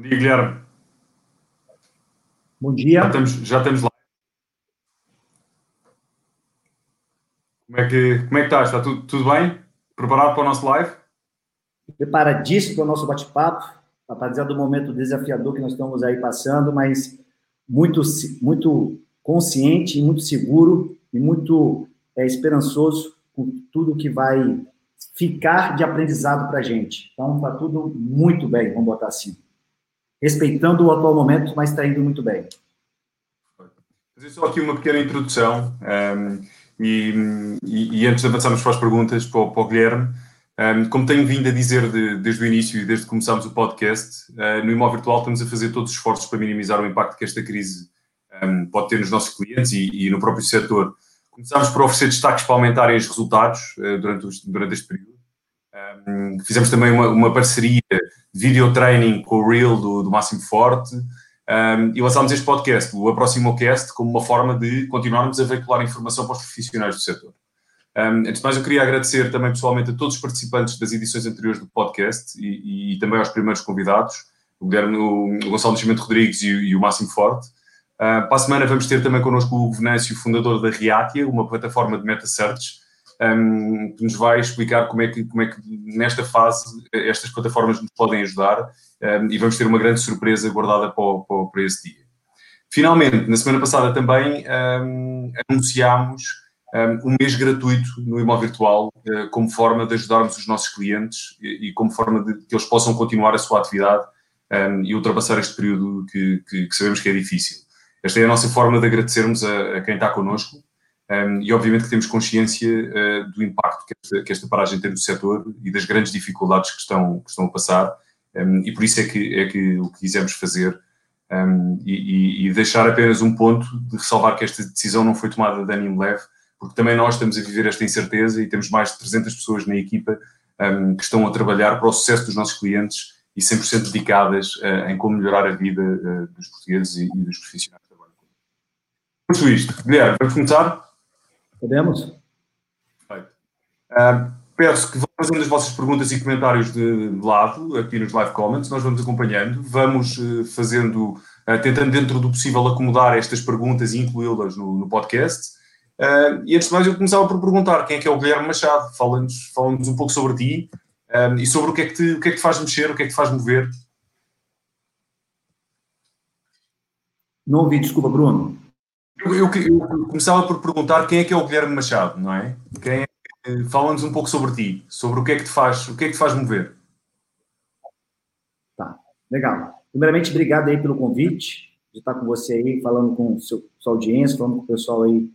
Bom dia, Guilherme. Bom dia. Já estamos, já estamos lá. Como é que, como é que estás? Está tudo, tudo bem? Preparado para o nosso live? Preparadíssimo para o nosso bate-papo, apesar do momento desafiador que nós estamos aí passando, mas muito, muito consciente, muito seguro e muito é, esperançoso com tudo que vai ficar de aprendizado para a gente. Então, está tudo muito bem, vamos botar assim. Respeitando o atual momento, mas está indo muito bem. Fazer só aqui uma pequena introdução um, ehm, e, e, antes de avançarmos para as perguntas para o, para o Guilherme, um, ehm, como tenho vindo a dizer de, desde o início e desde que começámos o podcast, uh, no Imóvel Virtual estamos a fazer todos os esforços para minimizar o impacto que esta crise um, ehm, pode ter nos nossos clientes e, e, no próprio setor. Começámos por oferecer destaques para aumentarem os resultados uh, durante, os, durante este período. Fizemos também uma, uma parceria video training com o Reel do, do Máximo Forte um, e lançámos este podcast, o Aproximocast, como uma forma de continuarmos a veicular informação para os profissionais do setor. Um, antes de mais, eu queria agradecer também pessoalmente a todos os participantes das edições anteriores do podcast e, e também aos primeiros convidados, o, Guilherme, o Gonçalo Nascimento Rodrigues e, e, o Máximo Forte. Uh, para a semana vamos ter também connosco o Venâncio, fundador da Reatia, uma plataforma de meta search, um, que nos vai explicar como é, que, como é que nesta fase estas plataformas nos podem ajudar um, e vamos ter uma grande surpresa guardada para, para, para esse dia. Finalmente, na semana passada também um, anunciámos um, mês gratuito no imóvel virtual uh, como forma de ajudarmos os nossos clientes e, como forma de que eles possam continuar a sua atividade e ultrapassar este período que, que, que, sabemos que é difícil. Esta é a nossa forma de agradecermos a, a quem está connosco um, e obviamente que temos consciência uh, do impacto que esta, que esta, paragem tem no setor e das grandes dificuldades que estão, que estão a passar um, e por isso é que, é que o que quisemos fazer um, e, e, deixar apenas um ponto de ressalvar que esta decisão não foi tomada de ânimo leve, porque também nós estamos a viver esta incerteza e temos mais de 300 pessoas na equipa que estão a trabalhar para o sucesso dos nossos clientes e 100% dedicadas uh, em como melhorar a vida uh, dos portugueses e, e, dos profissionais banca. Posto isto, Guilherme, vamos começar? Podemos? Perfeito. Uh, peço que vão fazendo as vossas perguntas e comentários de, de, lado, aqui nos live comments, nós vamos acompanhando, vamos uh, fazendo, uh, tentando dentro do possível acomodar estas perguntas e incluí-las no, no, podcast. Uh, e antes de mais, eu começava por perguntar quem é que é o Guilherme Machado. Fala-nos fala um pouco sobre ti e sobre o que, é que te, o que é que te faz mexer, o que é que te faz mover. Não ouvi, desculpa, Bruno. Eu, eu, eu, começava por perguntar quem é que é o Guilherme Machado, não é? É Fala-nos um pouco sobre ti, sobre o que é que te faz, o que é que te faz mover. Tá, legal. Primeiramente, obrigado aí pelo convite, de estar com você aí, falando com seu, sua audiência, falando com o pessoal aí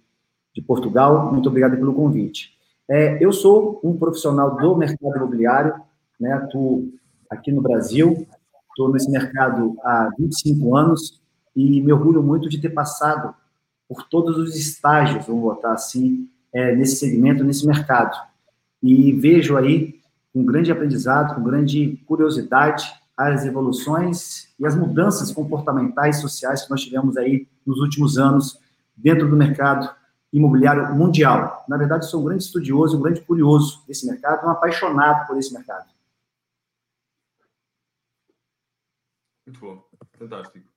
de Portugal. Muito obrigado pelo convite. É, eu sou um profissional do mercado imobiliário, né, atuo aqui no Brasil, estou nesse mercado há 25 anos e me orgulho muito de ter passado por todos os estágios, vamos botar assim, é, nesse segmento, nesse mercado. E vejo aí com grande aprendizado, com grande curiosidade, as evoluções e as mudanças comportamentais sociais que nós tivemos aí nos últimos anos dentro do mercado imobiliário mundial. Na verdade, sou um grande estudioso, um grande curioso desse mercado, um apaixonado por esse mercado. Muito bom, fantástico.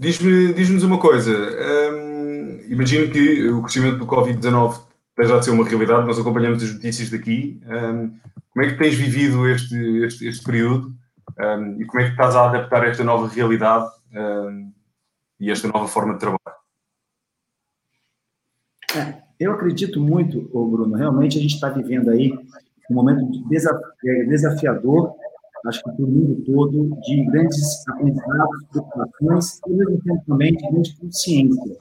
Diz-nos uma coisa. Hum, imagino que o crescimento do Covid-19 esteja a ser uma realidade, nós acompanhamos as notícias daqui. Um, como é que tens vivido este, este, este período um, e como é que estás a adaptar esta nova realidade e esta nova forma de trabalho? É, eu acredito muito, Bruno, realmente a gente está vivendo aí um momento é, desafiador, acho que para o mundo todo, de grandes aprendizados, preocupações e, mesmo tempo, também de grande consciência.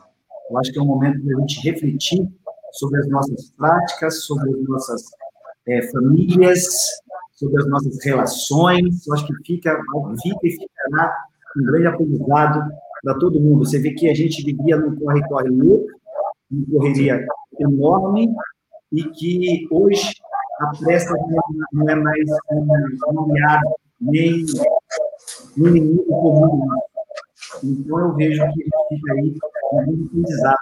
Eu acho que é um momento para a gente refletir sobre as nossas práticas, sobre as nossas é, famílias, sobre as nossas relações. Eu acho que fica, fica e ficará um grande aprendizado para todo mundo. Você vê que a gente vivia num corre-corre louco, uma correria enorme, e que hoje a pressa não é mais um aliado, nem um inimigo comum. Então, eu vejo que fica aí um aprendizado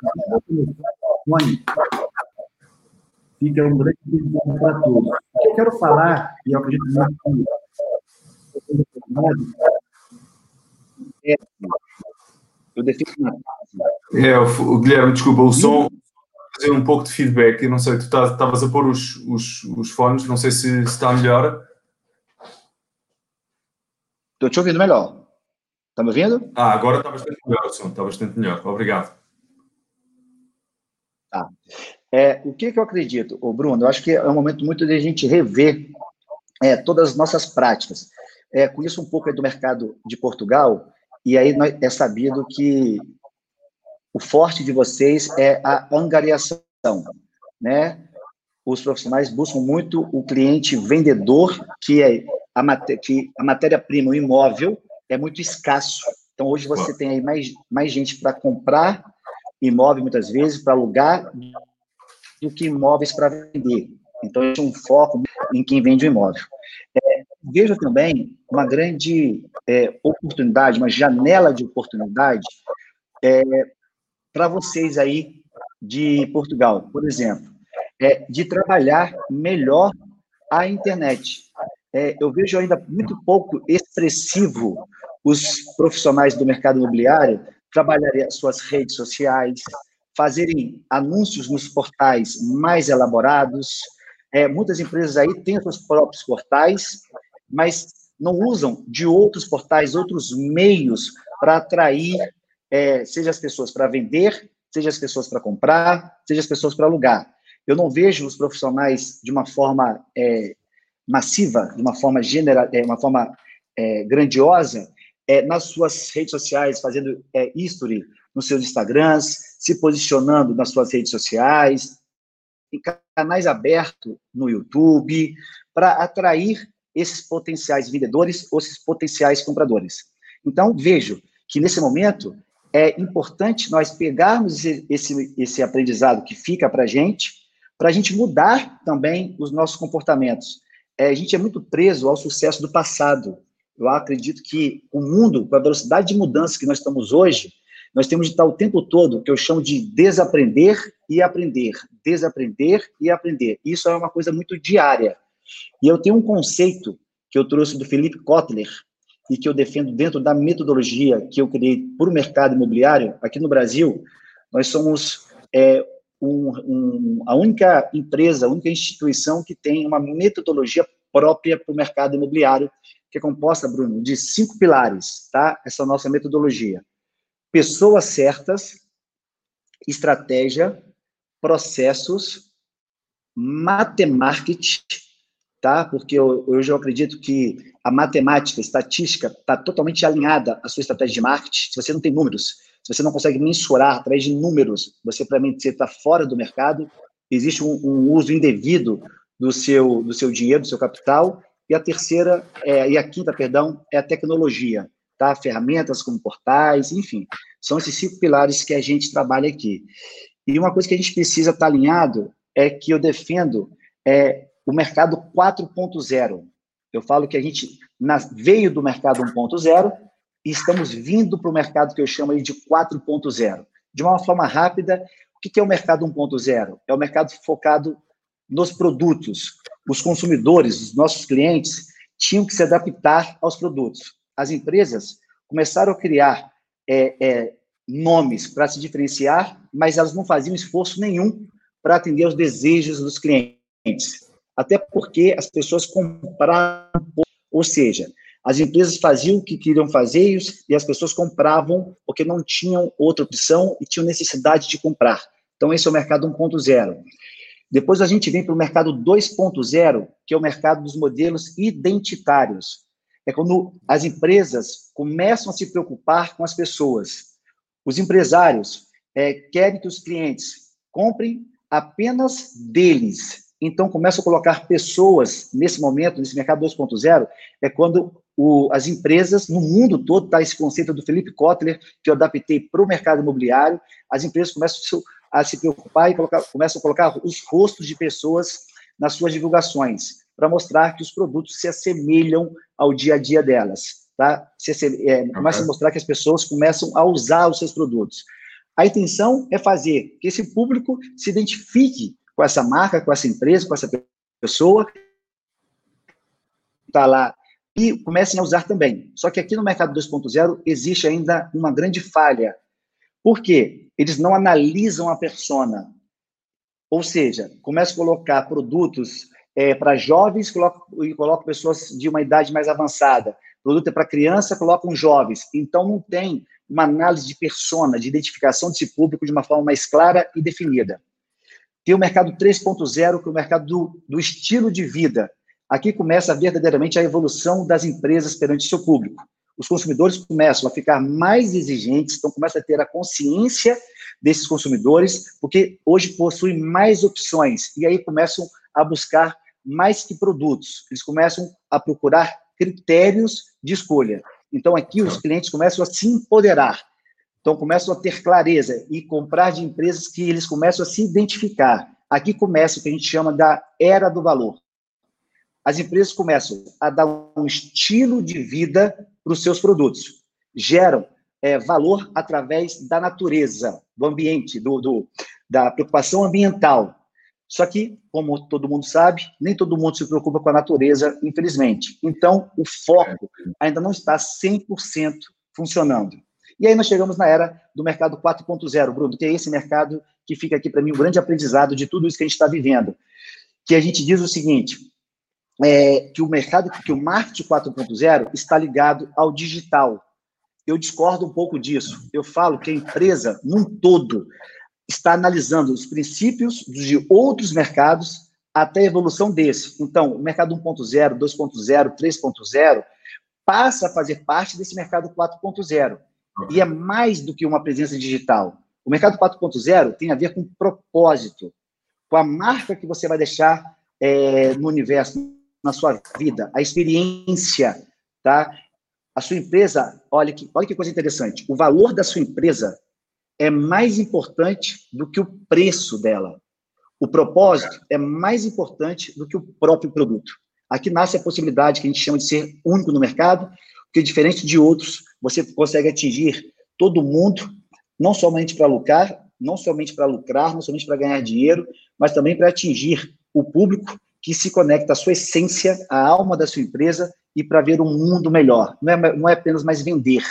fica um grande problema para todos. O que eu quero falar, e eu acredito muito que defino É, o Guilherme, desculpa, o som fazer um pouco de feedback. Eu não sei, tu estavas a pôr os, os, os fones, não sei se, se está melhor. Estou te ouvindo melhor. Está me ouvindo? Ah, agora está bastante melhor o som, está bastante melhor. Obrigado. Tá. É, o que, que eu acredito, ô Bruno? Eu acho que é um momento muito de a gente rever é, todas as nossas práticas. É, conheço um pouco do mercado de Portugal, e aí é sabido que o forte de vocês é a angariação, né? Os profissionais buscam muito o cliente vendedor, que é a, que a matéria-prima, o imóvel, é muito escasso. Então, hoje você tem aí mais, mais gente para comprar imóvel, muitas vezes, para alugar, do que imóveis para vender. Então, é um foco em quem vende o imóvel. É, vejo também uma grande é, oportunidade, uma janela de oportunidade é, para vocês aí de Portugal, por exemplo, é, de trabalhar melhor a internet. É, eu vejo ainda muito pouco expressivo os profissionais do mercado imobiliário trabalharem as suas redes sociais, fazerem anúncios nos portais mais elaborados. É, muitas empresas aí têm seus próprios portais, mas não usam de outros portais, outros meios para atrair, é, seja as pessoas para vender, seja as pessoas para comprar, seja as pessoas para alugar. Eu não vejo os profissionais de uma forma é, massiva, de uma forma general, é, uma forma é, grandiosa, é, nas suas redes sociais, fazendo é, history nos seus Instagrams, se posicionando nas suas redes sociais, em canais abertos no YouTube, para atrair esses potenciais vendedores ou esses potenciais compradores. Então, vejo que nesse momento é importante nós pegarmos esse, esse aprendizado que fica para a gente, para a gente mudar também os nossos comportamentos. É, a gente é muito preso ao sucesso do passado. Eu acredito que o mundo, com a velocidade de mudança que nós estamos hoje, nós temos de estar o tempo todo, que eu chamo de desaprender e aprender, desaprender e aprender. Isso é uma coisa muito diária. E eu tenho um conceito que eu trouxe do Felipe Kotler e que eu defendo dentro da metodologia que eu criei para o mercado imobiliário aqui no Brasil. Nós somos é, um, um, a única empresa, a única instituição que tem uma metodologia própria para o mercado imobiliário, que é composta, Bruno, de cinco pilares, tá? Essa é nossa metodologia. Pessoas certas, estratégia, processos, matemática, tá? Porque eu, hoje eu acredito que a matemática, a estatística, está totalmente alinhada à sua estratégia de marketing. Se você não tem números, se você não consegue mensurar através de números, você, você está fora do mercado, existe um, um, uso indevido do seu, do seu dinheiro, do seu capital, e a terceira, é, e a quinta, perdão, é a tecnologia, tá? Ferramentas como portais, enfim, são esses cinco pilares que a gente trabalha aqui. E uma coisa que a gente precisa estar tá alinhado é que eu defendo é, o mercado 4.0. Eu falo que a gente veio do mercado 1.0 e estamos vindo para o mercado que eu chamo de 4.0. De uma forma rápida, o que é o mercado 1.0? É o mercado focado nos produtos. Os consumidores, os nossos clientes, tinham que se adaptar aos produtos. As empresas começaram a criar é, é, nomes para se diferenciar, mas elas não faziam esforço nenhum para atender aos desejos dos clientes. Até porque as pessoas compraram, ou seja, as empresas faziam o que queriam fazer e as pessoas compravam porque não tinham outra opção e tinham necessidade de comprar. Então, esse é o mercado 1.0. Depois a gente vem para o mercado 2.0, que é o mercado dos modelos identitários. É quando as empresas começam a se preocupar com as pessoas. Os empresários é, querem que os clientes comprem apenas deles. Então, começam a colocar pessoas nesse momento, nesse mercado 2.0, é quando o, as empresas, no mundo todo, está esse conceito do Felipe Kotler, que eu adaptei para o mercado imobiliário, as empresas começam a se preocupar e colocar, começam a colocar os rostos de pessoas nas suas divulgações, para mostrar que os produtos se assemelham ao dia a dia delas. Tá? Se, é, começa a mostrar que as pessoas começam a usar os seus produtos. A intenção é fazer que esse público se identifique com essa marca, com essa empresa, com essa pessoa, está lá e comecem a usar também. Só que aqui no mercado 2.0 existe ainda uma grande falha, Por quê? Eles não analisam a persona. Ou seja, começam a colocar produtos é, para jovens e colocam pessoas de uma idade mais avançada. Produto é para criança, colocam jovens. Então, não tem uma análise de persona, de identificação desse público de uma forma mais clara e definida. Tem o mercado 3.0, que é o mercado do, do estilo de vida. Aqui começa verdadeiramente a evolução das empresas perante seu público. Os consumidores começam a ficar mais exigentes, então começam a ter a consciência desses consumidores, porque hoje possuem mais opções e aí começam a buscar mais que produtos. Eles começam a procurar critérios de escolha. Então aqui os clientes começam a se empoderar. Então, começam a ter clareza e comprar de empresas que eles começam a se identificar. Aqui começa o que a gente chama da era do valor. As empresas começam a dar um estilo de vida para os seus produtos. Geram é, valor através da natureza, do ambiente, do, do, da preocupação ambiental. Só que, como todo mundo sabe, nem todo mundo se preocupa com a natureza, infelizmente. Então, o foco ainda não está 100% funcionando. E aí nós chegamos na era do mercado 4.0, Bruno, que é esse mercado que fica aqui para mim um grande aprendizado de tudo isso que a gente está vivendo. Que a gente diz o seguinte, é, que o mercado, que o marketing 4.0 está ligado ao digital. Eu discordo um pouco disso. Eu falo que a empresa, num todo, está analisando os princípios de outros mercados até a evolução desse. Então, o mercado 1.0, 2.0, 3.0 passa a fazer parte desse mercado 4.0. E é mais do que uma presença digital. O mercado 4.0 tem a ver com propósito, com a marca que você vai deixar é, no universo, na sua vida, a experiência, tá? A sua empresa, olha que, olha que coisa interessante, o valor da sua empresa é mais importante do que o preço dela. O propósito é mais importante do que o próprio produto. Aqui nasce a possibilidade que a gente chama de ser único no mercado, porque diferente de outros, você consegue atingir todo mundo, não somente para lucrar, não somente para lucrar, não somente para ganhar dinheiro, mas também para atingir o público que se conecta à sua essência, à alma da sua empresa e para ver um mundo melhor. Não é, não é apenas mais vender,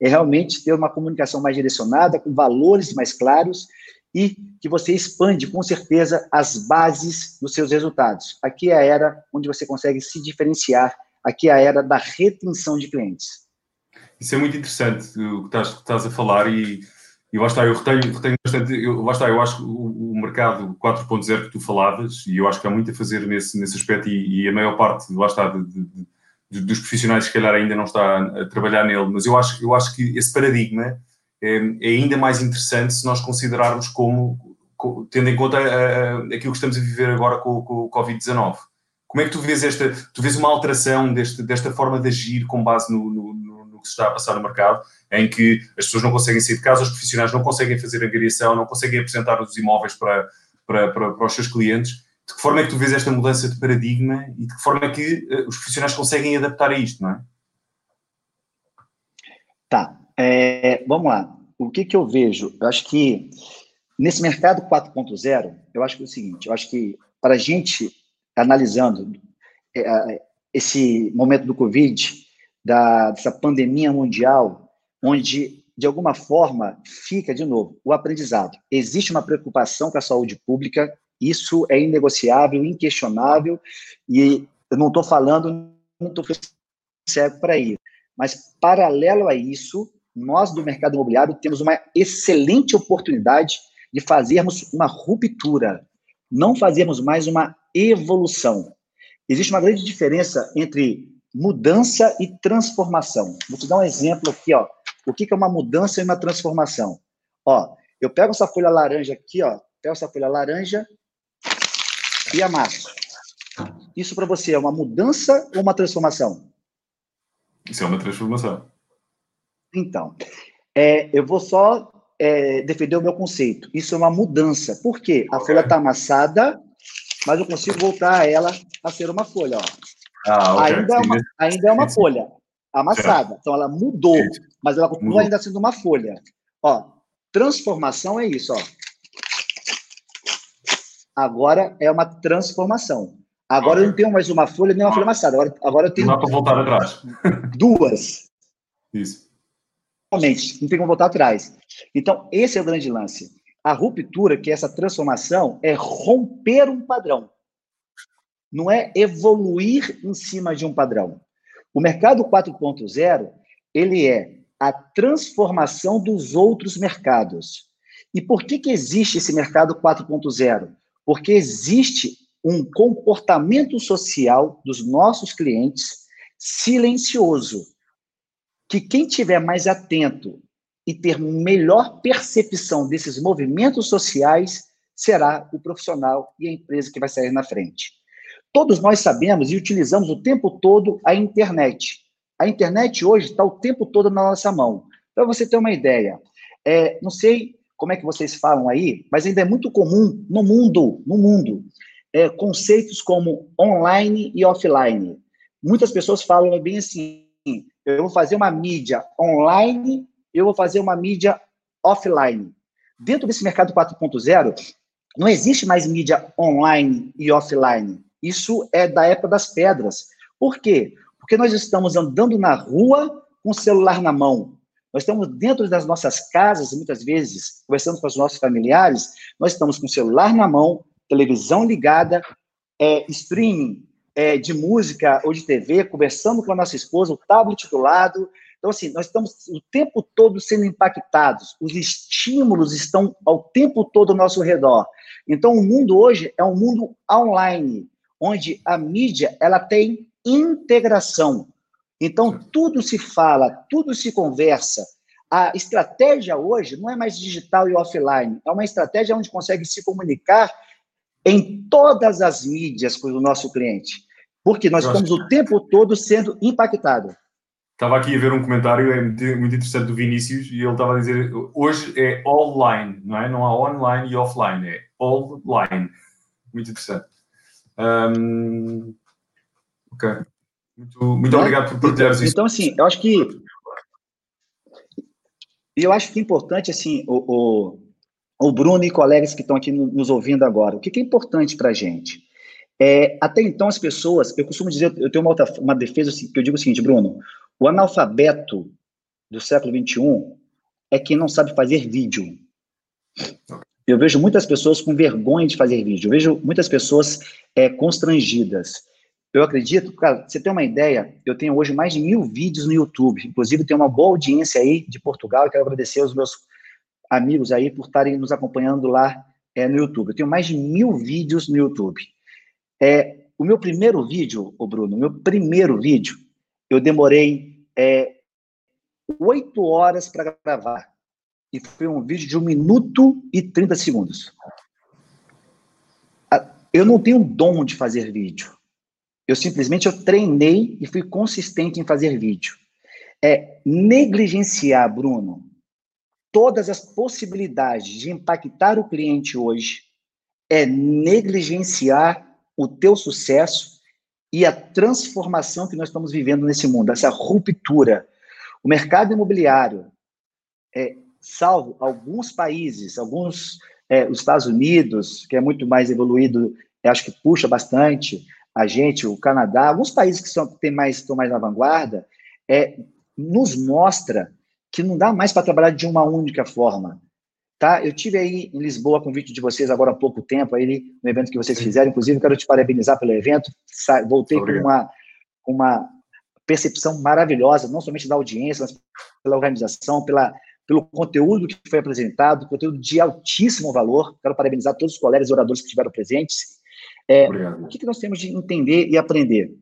é realmente ter uma comunicação mais direcionada, com valores mais claros e que você expande, com certeza, as bases dos seus resultados. Aqui é a era onde você consegue se diferenciar aqui é a era da retenção de clientes. Isso é muito interessante o que estás, que estás a falar e, e lá está, eu retenho, retenho bastante, eu, lá está, eu acho que o, o mercado 4.0 que tu falavas, e eu acho que há muito a fazer nesse, nesse aspecto e, e a maior parte, lá está, de, de, de, dos profissionais se calhar ainda não está a trabalhar nele, mas eu acho, eu acho que esse paradigma é, é ainda mais interessante se nós considerarmos como, tendo em conta a, a, aquilo que estamos a viver agora com, com o Covid-19 como é que tu vês esta, tu vês uma alteração deste, desta forma de agir com base no, no, no, no, que se está a passar no mercado, em que as pessoas não conseguem sair de casa, os profissionais não conseguem fazer angariação, não conseguem apresentar os imóveis para, para, para, para os seus clientes. De que forma é que tu vês esta mudança de paradigma e de que forma é que uh, os profissionais conseguem adaptar a isto, não é? Tá, é, vamos lá. O que, que eu vejo? Eu acho que nesse mercado 4.0, eu acho que é o seguinte, eu acho que para a gente analisando é, esse momento do Covid, da, dessa pandemia mundial, onde, de alguma forma, fica, de novo, o aprendizado. Existe uma preocupação com a saúde pública, isso é inegociável, inquestionável, e eu não estou falando, não estou cego para isso. Mas, paralelo a isso, nós do mercado imobiliário temos uma excelente oportunidade de fazermos uma ruptura, não fazermos mais uma evolução. Existe uma grande diferença entre mudança e transformação. Vou te dar um exemplo aqui, ó. O que é uma mudança e uma transformação? Ó, eu pego essa folha laranja aqui, ó, pego essa folha laranja e amasso. Isso para você é uma mudança ou uma transformação? Isso é uma transformação. Então, é, eu vou só é, defender o meu conceito. Isso é uma mudança. Por quê? A folha está amassada, mas eu consigo voltar ela a ser uma folha. Ah, okay. ainda, é uma, ainda é uma folha amassada. Então ela mudou, mas ela continua ainda sendo uma folha. Ó, transformação é isso, ó. Agora é uma transformação. Agora okay. eu não tenho mais uma folha nem uma folha amassada. Agora, agora eu tenho. Não dá para voltar atrás. Duas. Isso. Realmente, não tem como voltar atrás. Então, esse é o grande lance. A ruptura, que é essa transformação, é romper um padrão. Não é evoluir em cima de um padrão. O mercado 4.0, ele é a transformação dos outros mercados. E por que, que existe esse mercado 4.0? Porque existe um comportamento social dos nossos clientes silencioso, que quem tiver mais atento e ter melhor percepção desses movimentos sociais será o profissional e a empresa que vai sair na frente. Todos nós sabemos e utilizamos o tempo todo a internet. A internet hoje está o tempo todo na nossa mão. Para você ter uma ideia, é, não sei como é que vocês falam aí, mas ainda é muito comum no mundo, no mundo, é, conceitos como online e offline. Muitas pessoas falam bem assim: eu vou fazer uma mídia online, eu vou fazer uma mídia offline. Dentro desse mercado 4.0, não existe mais mídia online e offline. Isso é da época das pedras. Por quê? Porque nós estamos andando na rua com o celular na mão. Nós estamos dentro das nossas casas, muitas vezes, conversando com os nossos familiares, nós estamos com o celular na mão, televisão ligada, é, streaming é, de música ou de TV, conversando com a nossa esposa, o tablet do lado. Então, assim, nós estamos o tempo todo sendo impactados, os estímulos estão ao tempo todo ao nosso redor. Então, o mundo hoje é um mundo online, onde a mídia ela tem integração. Então, tudo se fala, tudo se conversa. A estratégia hoje não é mais digital e offline, é uma estratégia onde consegue se comunicar em todas as mídias com o nosso cliente, porque nós estamos o tempo todo sendo impactados. Estava aqui a ver um comentário é muito interessante do Vinícius e ele estava a dizer hoje é online, não é? Não há online e offline, é online. Muito interessante. Um, ok. Muito, muito obrigado por partilhares isso. Então, assim, eu acho que. eu acho que é importante, assim, o, o, o Bruno e colegas que estão aqui nos ouvindo agora, o que, que é importante para a gente? É, até então, as pessoas, eu costumo dizer, eu tenho uma, outra, uma defesa assim, que eu digo o seguinte, Bruno: o analfabeto do século XXI é quem não sabe fazer vídeo. Eu vejo muitas pessoas com vergonha de fazer vídeo, eu vejo muitas pessoas é, constrangidas. Eu acredito, cara, você tem uma ideia, eu tenho hoje mais de mil vídeos no YouTube, inclusive tem uma boa audiência aí de Portugal, e quero agradecer aos meus amigos aí por estarem nos acompanhando lá é, no YouTube. Eu tenho mais de mil vídeos no YouTube. É, o meu primeiro vídeo, o Bruno, meu primeiro vídeo, eu demorei é, oito é, horas para gravar. E foi um vídeo de um minuto e 30 segundos. Eu não tenho dom de fazer vídeo. Eu simplesmente eu treinei e fui consistente em fazer vídeo. É negligenciar, Bruno, todas as possibilidades de impactar o cliente hoje é negligenciar o teu sucesso e a transformação que nós estamos vivendo nesse mundo, essa ruptura. O mercado imobiliário, é, salvo alguns países, alguns, é, os Estados Unidos, que é muito mais evoluído, acho que puxa bastante, a gente, o Canadá, alguns países que são, tem mais, estão mais na vanguarda, é, nos mostra que não dá mais para trabalhar de uma única forma. Tá? Eu tive aí em Lisboa convite de vocês agora há pouco tempo, aí no evento que vocês fizeram, inclusive quero te parabenizar pelo evento. Voltei com uma, uma percepção maravilhosa, não somente da audiência, mas pela organização, pela, pelo conteúdo que foi apresentado, conteúdo de altíssimo valor. Quero parabenizar todos os colegas e oradores que estiveram presentes. É, o que, que nós temos de entender e aprender?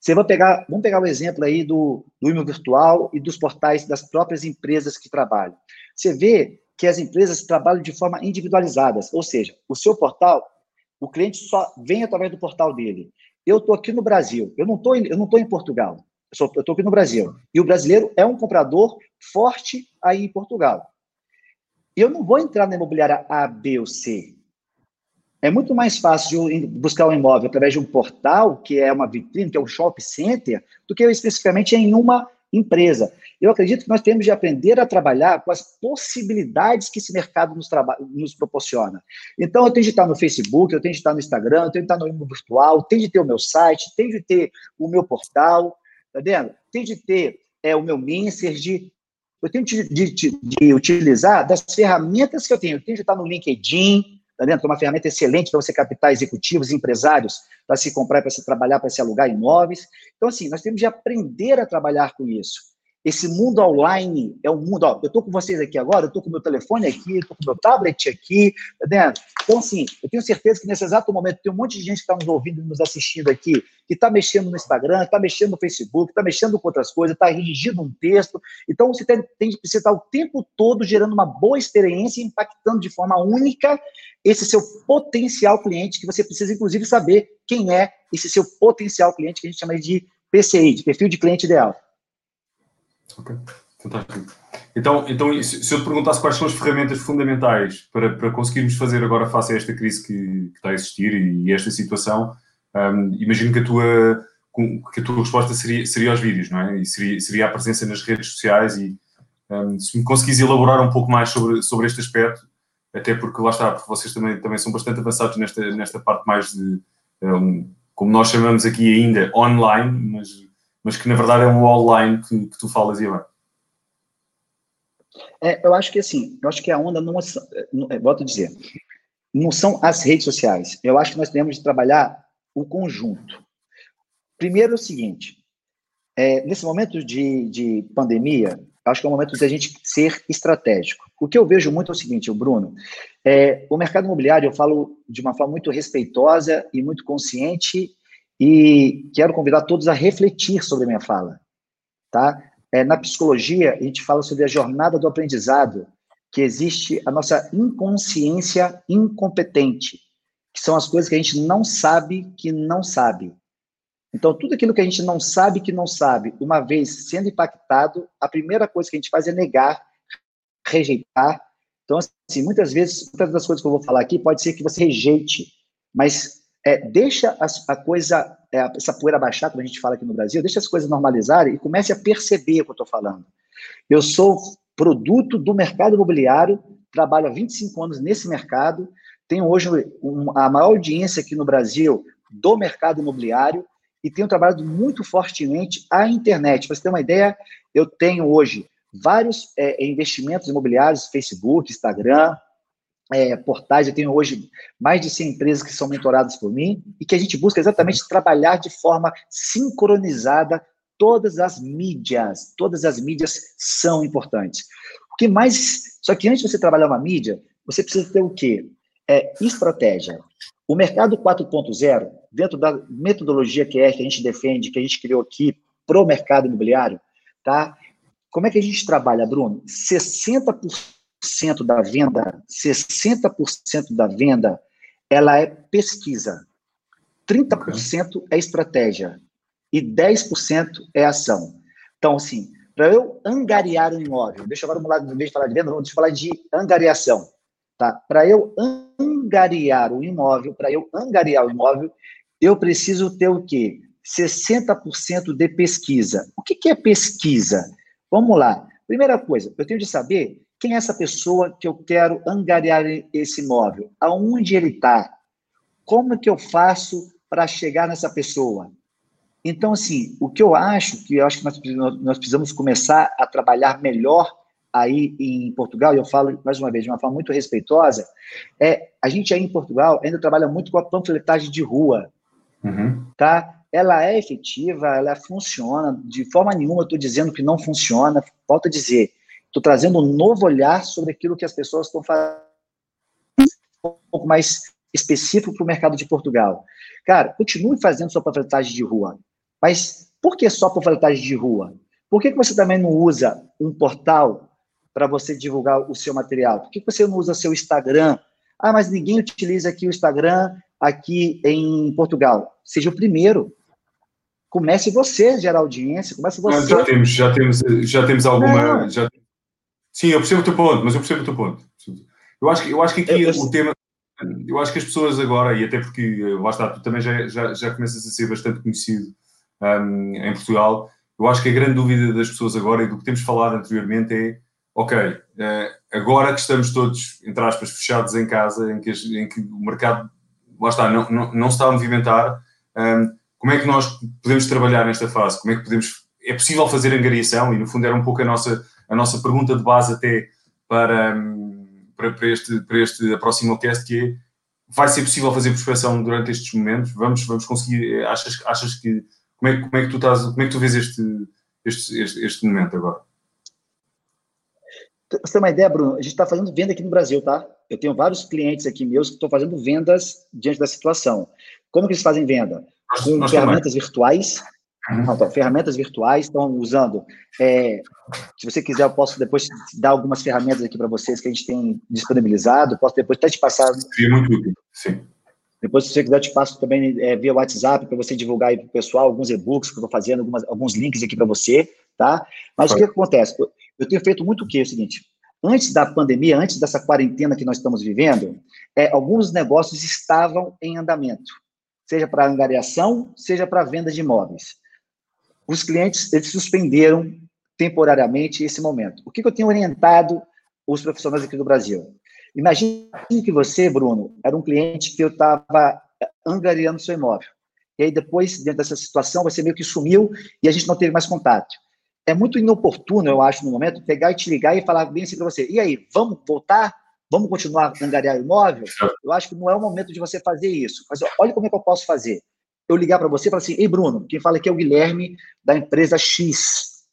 Você vai pegar, vamos pegar o exemplo aí do, do imóvel virtual e dos portais das próprias empresas que trabalham. Você vê que as empresas trabalham de forma individualizadas, ou seja, o seu portal, o cliente só vem através do portal dele. Eu estou aqui no Brasil, eu não estou eu não estou em Portugal, eu estou aqui no Brasil. E o brasileiro é um comprador forte aí em Portugal. Eu não vou entrar na imobiliária A, B ou C. É muito mais fácil buscar um imóvel através de um portal, que é uma vitrine, que é um shopping center, do que especificamente em uma empresa. Eu acredito que nós temos de aprender a trabalhar com as possibilidades que esse mercado nos, nos proporciona. Então, eu tenho de estar no Facebook, eu tenho de estar no Instagram, eu tenho de estar no mundo virtual, tenho de ter o meu site, tenho de ter o meu portal, tá vendo? Tenho de ter é, o meu Messenger, eu tenho de, de, de, utilizar das ferramentas que eu tenho. Eu tenho de estar no LinkedIn, tá que é uma ferramenta excelente para você captar executivos, empresários, para se comprar, para se trabalhar, para se alugar imóveis. Então, assim, nós temos de aprender a trabalhar com isso. Esse mundo online é um mundo. Ó, eu estou com vocês aqui agora, eu estou com meu telefone aqui, estou com meu tablet aqui, tá? Então, assim, eu tenho certeza que nesse exato momento tem um monte de gente que está nos ouvindo, nos assistindo aqui, que está mexendo no Instagram, está mexendo no Facebook, está mexendo com outras coisas, está redigindo um texto. Então, você tem, tem que estar o tempo todo gerando uma boa experiência, impactando de forma única esse seu potencial cliente, que você precisa, inclusive, saber quem é esse seu potencial cliente, que a gente chama de PCI, de perfil de cliente ideal. Ok, fantástico. Então, então se eu te perguntasse quais são as ferramentas fundamentais para, para conseguirmos fazer agora face a esta crise que, que está a existir e, e esta situação, um, imagino que a tua que a tua resposta seria, seria os vídeos, não é? E seria, seria a presença nas redes sociais e um, se me conseguis elaborar um pouco mais sobre, sobre este aspecto, até porque lá está, porque vocês também, também são bastante avançados nesta, nesta parte mais de, um, como nós chamamos aqui ainda, online, mas mas que na verdade é um online que, que tu falas, Ivan. É, eu acho que assim, eu acho que a onda não, é, volto a dizer, não são as redes sociais. Eu acho que nós temos de trabalhar o conjunto. Primeiro é o seguinte, é, nesse momento de, de pandemia, acho que é o momento de a gente ser estratégico. O que eu vejo muito é o seguinte, o Bruno, é, o mercado imobiliário, eu falo de uma forma muito respeitosa e muito consciente e quero convidar todos a refletir sobre a minha fala, tá? É, na psicologia, a gente fala sobre a jornada do aprendizado, que existe a nossa inconsciência incompetente, que são as coisas que a gente não sabe que não sabe. Então, tudo aquilo que a gente não sabe que não sabe, uma vez sendo impactado, a primeira coisa que a gente faz é negar, rejeitar. Então, assim, muitas vezes, muitas das coisas que eu vou falar aqui, pode ser que você rejeite, mas é, deixa a, a coisa, é, essa poeira baixar, como a gente fala aqui no Brasil, deixa as coisas normalizarem e comece a perceber o que eu estou falando. Eu sou produto do mercado imobiliário, trabalho há 25 anos nesse mercado, tenho hoje um, a maior audiência aqui no Brasil do mercado imobiliário e tenho trabalhado muito fortemente a internet. Para você ter uma ideia, eu tenho hoje vários é, investimentos imobiliários, Facebook, Instagram, é, portais, eu tenho hoje mais de 100 empresas que são mentoradas por mim e que a gente busca exatamente trabalhar de forma sincronizada todas as mídias. Todas as mídias são importantes. O que mais. Só que antes de você trabalhar uma mídia, você precisa ter o quê? É, estratégia. O mercado 4.0, dentro da metodologia que é que a gente defende, que a gente criou aqui para o mercado imobiliário, tá? Como é que a gente trabalha, Bruno? 60% da venda, 60% da venda, ela é pesquisa. 30% é estratégia e 10% é ação. Então, assim, para eu angariar um imóvel, deixa eu agora em vez de falar de venda, vamos falar de angariação. Tá? Para eu angariar o imóvel, para eu angariar o imóvel, eu preciso ter o quê? 60% de pesquisa. O que, que é pesquisa? Vamos lá. Primeira coisa, eu tenho de saber quem é essa pessoa que eu quero angariar esse imóvel? Aonde ele está? Como que eu faço para chegar nessa pessoa? Então, assim, o que eu acho, que eu acho que nós, nós precisamos começar a trabalhar melhor aí em Portugal, e eu falo mais uma vez de uma forma muito respeitosa, é a gente aí em Portugal ainda trabalha muito com a panfletagem de rua, uhum. tá? Ela é efetiva, ela funciona, de forma nenhuma eu estou dizendo que não funciona, volto a dizer, Estou trazendo um novo olhar sobre aquilo que as pessoas estão fazendo, um pouco mais específico para o mercado de Portugal. Cara, continue fazendo sua panfletagem de rua, mas por que só panfletagem de rua? Por que, que você também não usa um portal para você divulgar o seu material? Por que, que você não usa seu Instagram? Ah, mas ninguém utiliza aqui o Instagram aqui em Portugal. Seja o primeiro. Comece você a gerar audiência, comece você. já temos, já temos, já temos alguma. Já, Sim, eu percebo o teu ponto, mas eu percebo o teu ponto. Eu acho que, eu acho que aqui eu, o tema. Eu acho que as pessoas agora, e até porque, lá está, tu também já, já, já começas a ser bastante conhecido um, em Portugal, eu acho que a grande dúvida das pessoas agora e do que temos falado anteriormente é: ok, uh, agora que estamos todos, entre aspas, fechados em casa, em que, em que o mercado, lá está, não, não, não se está a movimentar, um, como é que nós podemos trabalhar nesta fase? Como é que podemos. É possível fazer angariação e, no fundo, era um pouco a nossa a nossa pergunta de base até para, para, para este, para este Aproximocast, que é, vai ser possível fazer prospeção durante estes momentos? Vamos, vamos conseguir, achas, achas que, como é, como é que tu estás, como é que tu vês este, este, este, este momento agora? Você ter uma ideia, Bruno, a gente está fazendo venda aqui no Brasil, tá? Eu tenho vários clientes aqui meus que estão fazendo vendas diante da situação. Como que eles fazem venda? Com nós ferramentas também. virtuais. Então, ferramentas virtuais estão usando. É, se você quiser, eu posso depois dar algumas ferramentas aqui para vocês que a gente tem disponibilizado. Posso depois até te passar. Seria muito útil, sim. Depois, se você quiser, eu te passo também é, via WhatsApp para você divulgar aí para o pessoal alguns e-books que eu estou fazendo, algumas, alguns links aqui para você, tá? Mas o que acontece? Eu, eu tenho feito muito o quê? É o seguinte, antes da pandemia, antes dessa quarentena que nós estamos vivendo, é, alguns negócios estavam em andamento, seja para angariação, seja para venda de imóveis. Os clientes, eles suspenderam temporariamente esse momento. O que, que eu tenho orientado os profissionais aqui do Brasil? Imagine que você, Bruno, era um cliente que eu estava angariando seu imóvel. E aí, depois, dentro dessa situação, você meio que sumiu e a gente não teve mais contato. É muito inoportuno, eu acho, no momento, pegar e te ligar e falar bem assim para você: e aí, vamos voltar? Vamos continuar a angariar imóvel? Eu acho que não é o momento de você fazer isso. Mas olha como é que eu posso fazer. Eu ligar para você e falar assim: ei, Bruno, quem fala aqui é o Guilherme, da empresa X.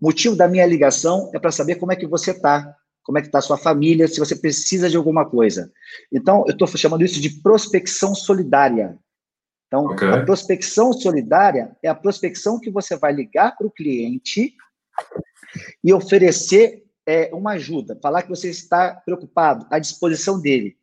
O motivo da minha ligação é para saber como é que você está como é que está a sua família, se você precisa de alguma coisa. Então, eu estou chamando isso de prospecção solidária. Então, okay. a prospecção solidária é a prospecção que você vai ligar para o cliente e oferecer é, uma ajuda, falar que você está preocupado, à disposição dele.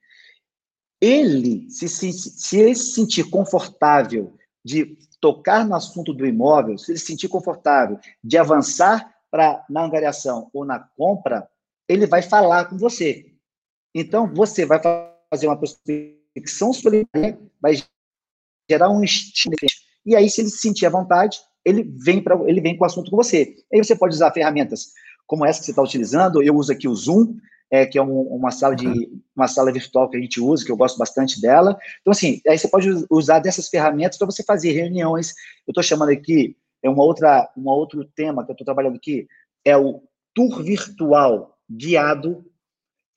Ele, se, se, se ele se sentir confortável de tocar no assunto do imóvel, se ele se sentir confortável de avançar para na angariação ou na compra, ele vai falar com você. Então, você vai fazer uma prospecção solidária, vai gerar um estímulo. E aí, se ele se sentir à vontade, ele vem, pra, ele vem com o assunto com você. Aí você pode usar ferramentas como essa que você está utilizando. Eu uso aqui o Zoom, é, que é um, uma sala de uma sala virtual que a gente usa, que eu gosto bastante dela. Então, assim, aí você pode usar dessas ferramentas para você fazer reuniões. Eu estou chamando aqui, é uma outra, um outro tema que eu estou trabalhando aqui, é o tour virtual guiado.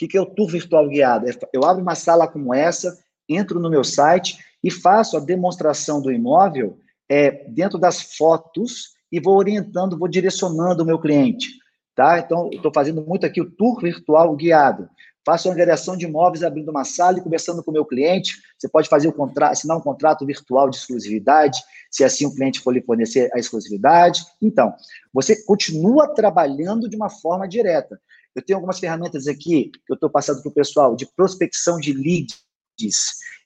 O que é o tour virtual guiado? É, eu abro uma sala como essa, entro no meu site e faço a demonstração do imóvel é, dentro das fotos e vou orientando, vou direcionando o meu cliente. Tá? Então, estou fazendo muito aqui o tour virtual guiado. Faço a angariação de imóveis abrindo uma sala e conversando com o meu cliente. Você pode fazer o contrato, assinar um contrato virtual de exclusividade, se assim o cliente for lhe fornecer a exclusividade. Então, você continua trabalhando de uma forma direta. Eu tenho algumas ferramentas aqui que eu estou passando para o pessoal de prospecção de leads,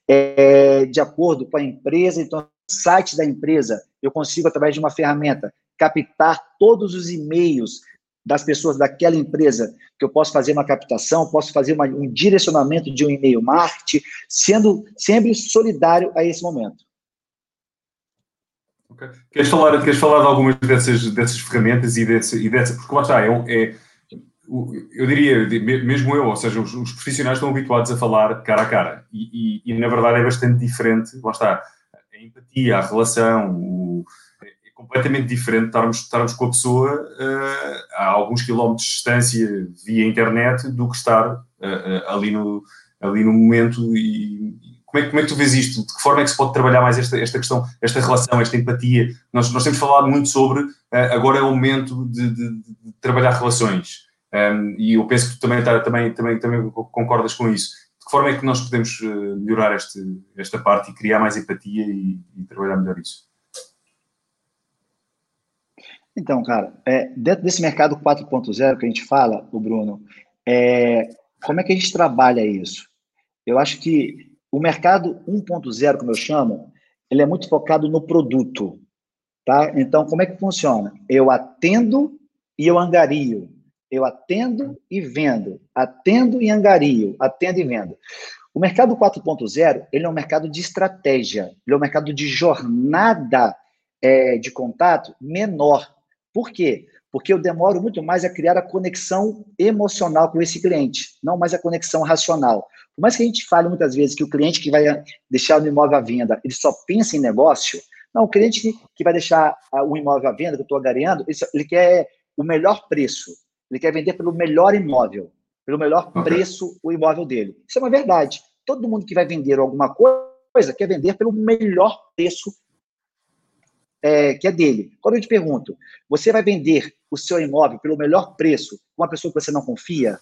é, de acordo com a empresa. Então, site da empresa, eu consigo, através de uma ferramenta, captar todos os e-mails das pessoas daquela empresa, que eu posso fazer uma captação, posso fazer uma, um direcionamento de um e-mail marketing, sendo sempre solidário a esse momento. Okay. Queres, falar, queres falar de algumas dessas, dessas ferramentas e dessa, e dessa porque lá está, é, é eu diria, mesmo eu, ou seja, os, os, profissionais estão habituados a falar cara a cara e, e, e, na verdade é bastante diferente, lá está, a empatia, a relação, o, completamente diferente estarmos, estarmos com a pessoa uh, a alguns quilómetros de distância via internet do que estar uh, uh, ali, no, ali no momento e, como é, como é que tu vês isto? De que forma é que se pode trabalhar mais esta, esta questão, esta relação, esta empatia? Nós, nós temos falado muito sobre, agora é o momento de, de, de trabalhar relações. Um, e eu penso que tu também, também, também, também concordas com isso. De que forma é que nós podemos melhorar este, esta parte e criar mais empatia e, e trabalhar melhor isso? Então, cara, é, dentro desse mercado 4.0 que a gente fala, o Bruno, é, como é que a gente trabalha isso? Eu acho que o mercado 1.0, como eu chamo, ele é muito focado no produto, tá? Então, como é que funciona? Eu atendo e eu angario. Eu atendo e vendo, atendo e angario, atendo e vendo. O mercado 4.0, ele é um mercado de estratégia, ele é um mercado de jornada é, de contato menor. Por quê? Porque eu demoro muito mais a criar a conexão emocional com esse cliente, não mais a conexão racional. Por mais que a gente fale muitas vezes que o cliente que vai deixar o imóvel à venda, ele só pensa em negócio, não, o cliente que, vai deixar o imóvel à venda, que eu estou agariando, ele, ele quer o melhor preço. Ele quer vender pelo melhor imóvel, pelo melhor preço o imóvel dele. Isso é uma verdade. Todo mundo que vai vender alguma coisa quer vender pelo melhor preço é, que é dele. Quando eu te pergunto, você vai vender o seu imóvel pelo melhor preço com uma pessoa que você não confia?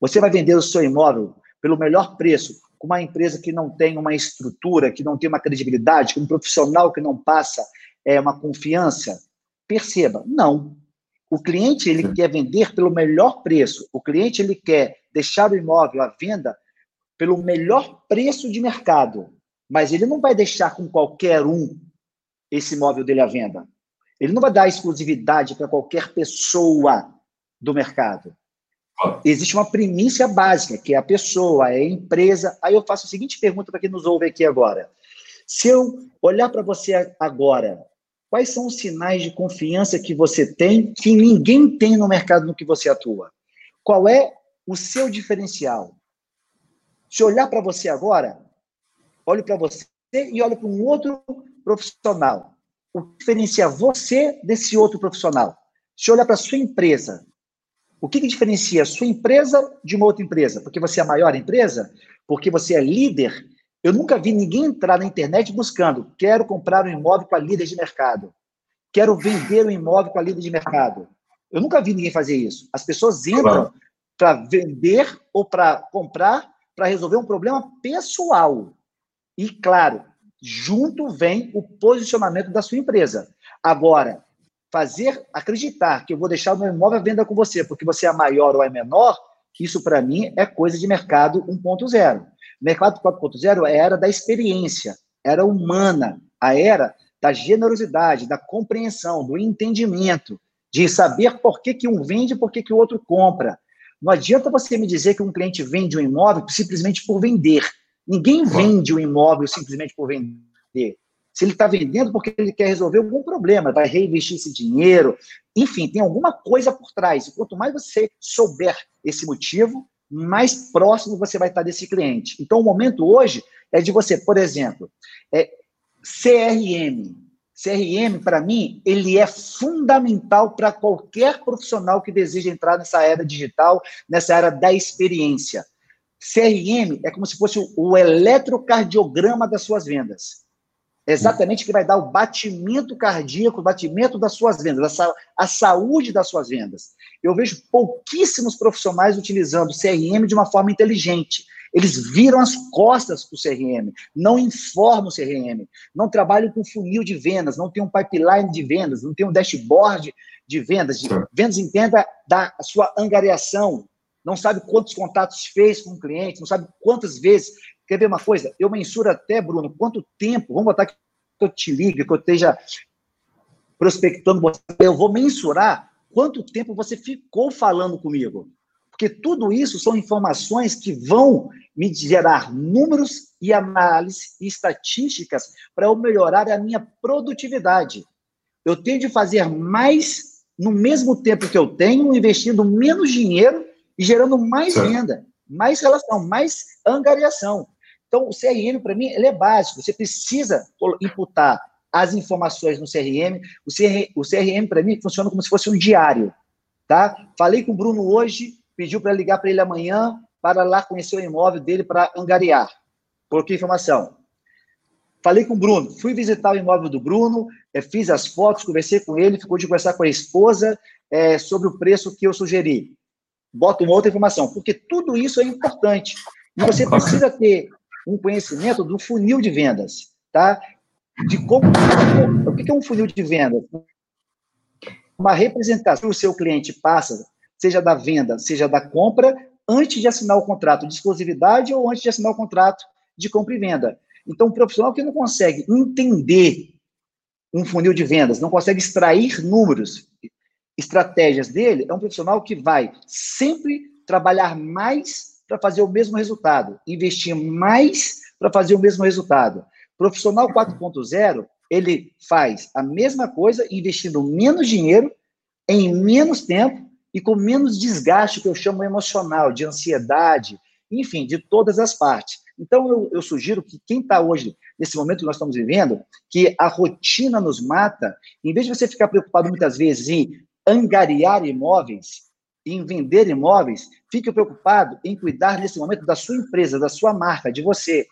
Você vai vender o seu imóvel pelo melhor preço com uma empresa que não tem uma estrutura, que não tem uma credibilidade, com um profissional que não passa é, uma confiança? Perceba, não. O cliente ele quer vender pelo melhor preço. O cliente ele quer deixar o imóvel à venda pelo melhor preço de mercado. Mas ele não vai deixar com qualquer um esse imóvel dele à venda. Ele não vai dar exclusividade para qualquer pessoa do mercado. Existe uma primícia básica, que é a pessoa, é a empresa. Aí eu faço a seguinte pergunta para quem nos ouve aqui agora. Se eu olhar para você agora, quais são os sinais de confiança que você tem que ninguém tem no mercado no que você atua? Qual é o seu diferencial? Se olhar para você agora, olhe para você e olhe para um outro profissional. O que diferencia você desse outro profissional? Se olhar para a sua empresa, o que, que diferencia a sua empresa de uma outra empresa? Porque você é a maior empresa? Porque você é líder? Eu nunca vi ninguém entrar na internet buscando quero comprar um imóvel com a líder de mercado. Quero vender um imóvel com a líder de mercado. Eu nunca vi ninguém fazer isso. As pessoas entram para vender ou para comprar para resolver um problema pessoal. E, claro, junto vem o posicionamento da sua empresa. Agora, fazer acreditar que eu vou deixar o meu imóvel à venda com você porque você é maior ou é menor, isso para mim é coisa de mercado 1.0. Mercado 4.0 é a era da experiência, era humana, a era da generosidade, da compreensão, do entendimento, de saber por que, que um vende e por que, que o outro compra. Não adianta você me dizer que um cliente vende um imóvel simplesmente por vender. Ninguém vende o um imóvel simplesmente por vender. Se ele está vendendo porque ele quer resolver algum problema, vai reinvestir esse dinheiro, enfim, tem alguma coisa por trás. E quanto mais você souber esse motivo, mais próximo você vai estar desse cliente. Então, o momento hoje é de você, por exemplo, é CRM. CRM, para mim, ele é fundamental para qualquer profissional que deseja entrar nessa era digital, nessa era da experiência. CRM é como se fosse o eletrocardiograma das suas vendas. É exatamente que vai dar o batimento cardíaco, o batimento das suas vendas, a, a saúde das suas vendas. Eu vejo pouquíssimos profissionais utilizando o CRM de uma forma inteligente. Eles viram as costas para o CRM, não informam o CRM, não trabalham com funil de vendas, não tem um pipeline de vendas, não tem um dashboard de vendas. De vendas entenda da sua angariação, não sabe quantos contatos fez com o cliente, não sabe quantas vezes. Quer ver uma coisa? Eu mensuro até, Bruno, quanto tempo, vamos botar que eu te ligue, que eu esteja prospectando eu vou mensurar quanto tempo você ficou falando comigo. Porque tudo isso são informações que vão me gerar números e análise e estatísticas para eu melhorar a minha produtividade. Eu tenho de fazer mais no mesmo tempo que eu tenho, investindo menos dinheiro e gerando mais certo. renda, mais relação, mais angariação. Então, o CRM, para mim, ele é básico. Você precisa imputar as informações no CRM. O, CR, o CRM, para mim, funciona como se fosse um diário. Tá? Falei com o Bruno hoje, pediu para ligar para ele amanhã para lá conhecer o imóvel dele para angariar. Coloquei informação. Falei com o Bruno, fui visitar o imóvel do Bruno, é, fiz as fotos, conversei com ele, ficou de conversar com a esposa é, sobre o preço que eu sugeri bota uma outra informação, porque tudo isso é importante. E você precisa ter um conhecimento do funil de vendas, tá? De como. O que é um funil de vendas? Uma representação que o seu cliente passa, seja da venda, seja da compra, antes de assinar o contrato de exclusividade ou antes de assinar o contrato de compra e venda. Então, um profissional que não consegue entender um funil de vendas, não consegue extrair números, estratégias dele, é um profissional que vai sempre trabalhar mais para fazer o mesmo resultado, investir mais para fazer o mesmo resultado. Profissional 4.0, ele faz a mesma coisa investindo menos dinheiro, em menos tempo e com menos desgaste, que eu chamo emocional, de ansiedade, enfim, de todas as partes. Então, eu, eu sugiro que quem está hoje, nesse momento que nós estamos vivendo, que a rotina nos mata, em vez de você ficar preocupado muitas vezes em angariar imóveis, em vender imóveis, fique preocupado em cuidar nesse momento da sua empresa, da sua marca, de você.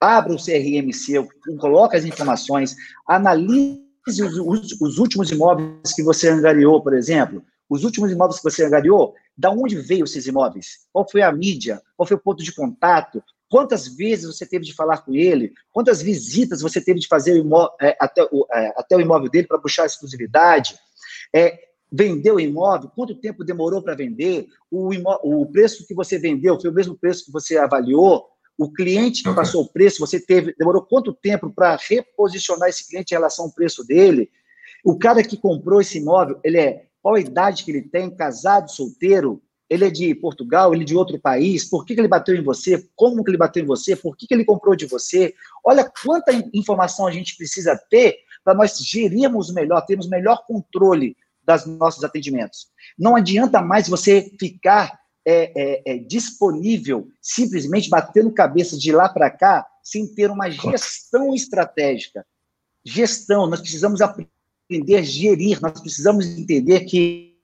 Abra o CRM seu, coloque as informações, analise os, os, os últimos imóveis que você angariou, por exemplo. Os últimos imóveis que você angariou, da onde veio esses imóveis? Qual foi a mídia? Qual foi o ponto de contato? Quantas vezes você teve de falar com ele? Quantas visitas você teve de fazer é, até, o, é, até o imóvel dele para puxar a exclusividade? É, vendeu o imóvel? Quanto tempo demorou para vender? O, o preço que você vendeu foi o mesmo preço que você avaliou? O cliente que okay. passou o preço, você teve demorou quanto tempo para reposicionar esse cliente em relação ao preço dele? O cara que comprou esse imóvel, ele é qual a idade que ele tem, casado, solteiro? Ele é de Portugal, ele é de outro país? Por que, que ele bateu em você? Como que ele bateu em você? Por que, que ele comprou de você? Olha quanta informação a gente precisa ter para nós gerirmos melhor, termos melhor controle dos nossos atendimentos. Não adianta mais você ficar é, é, é, disponível, simplesmente batendo cabeça de lá para cá, sem ter uma gestão estratégica. Gestão, nós precisamos aprender a gerir, nós precisamos entender que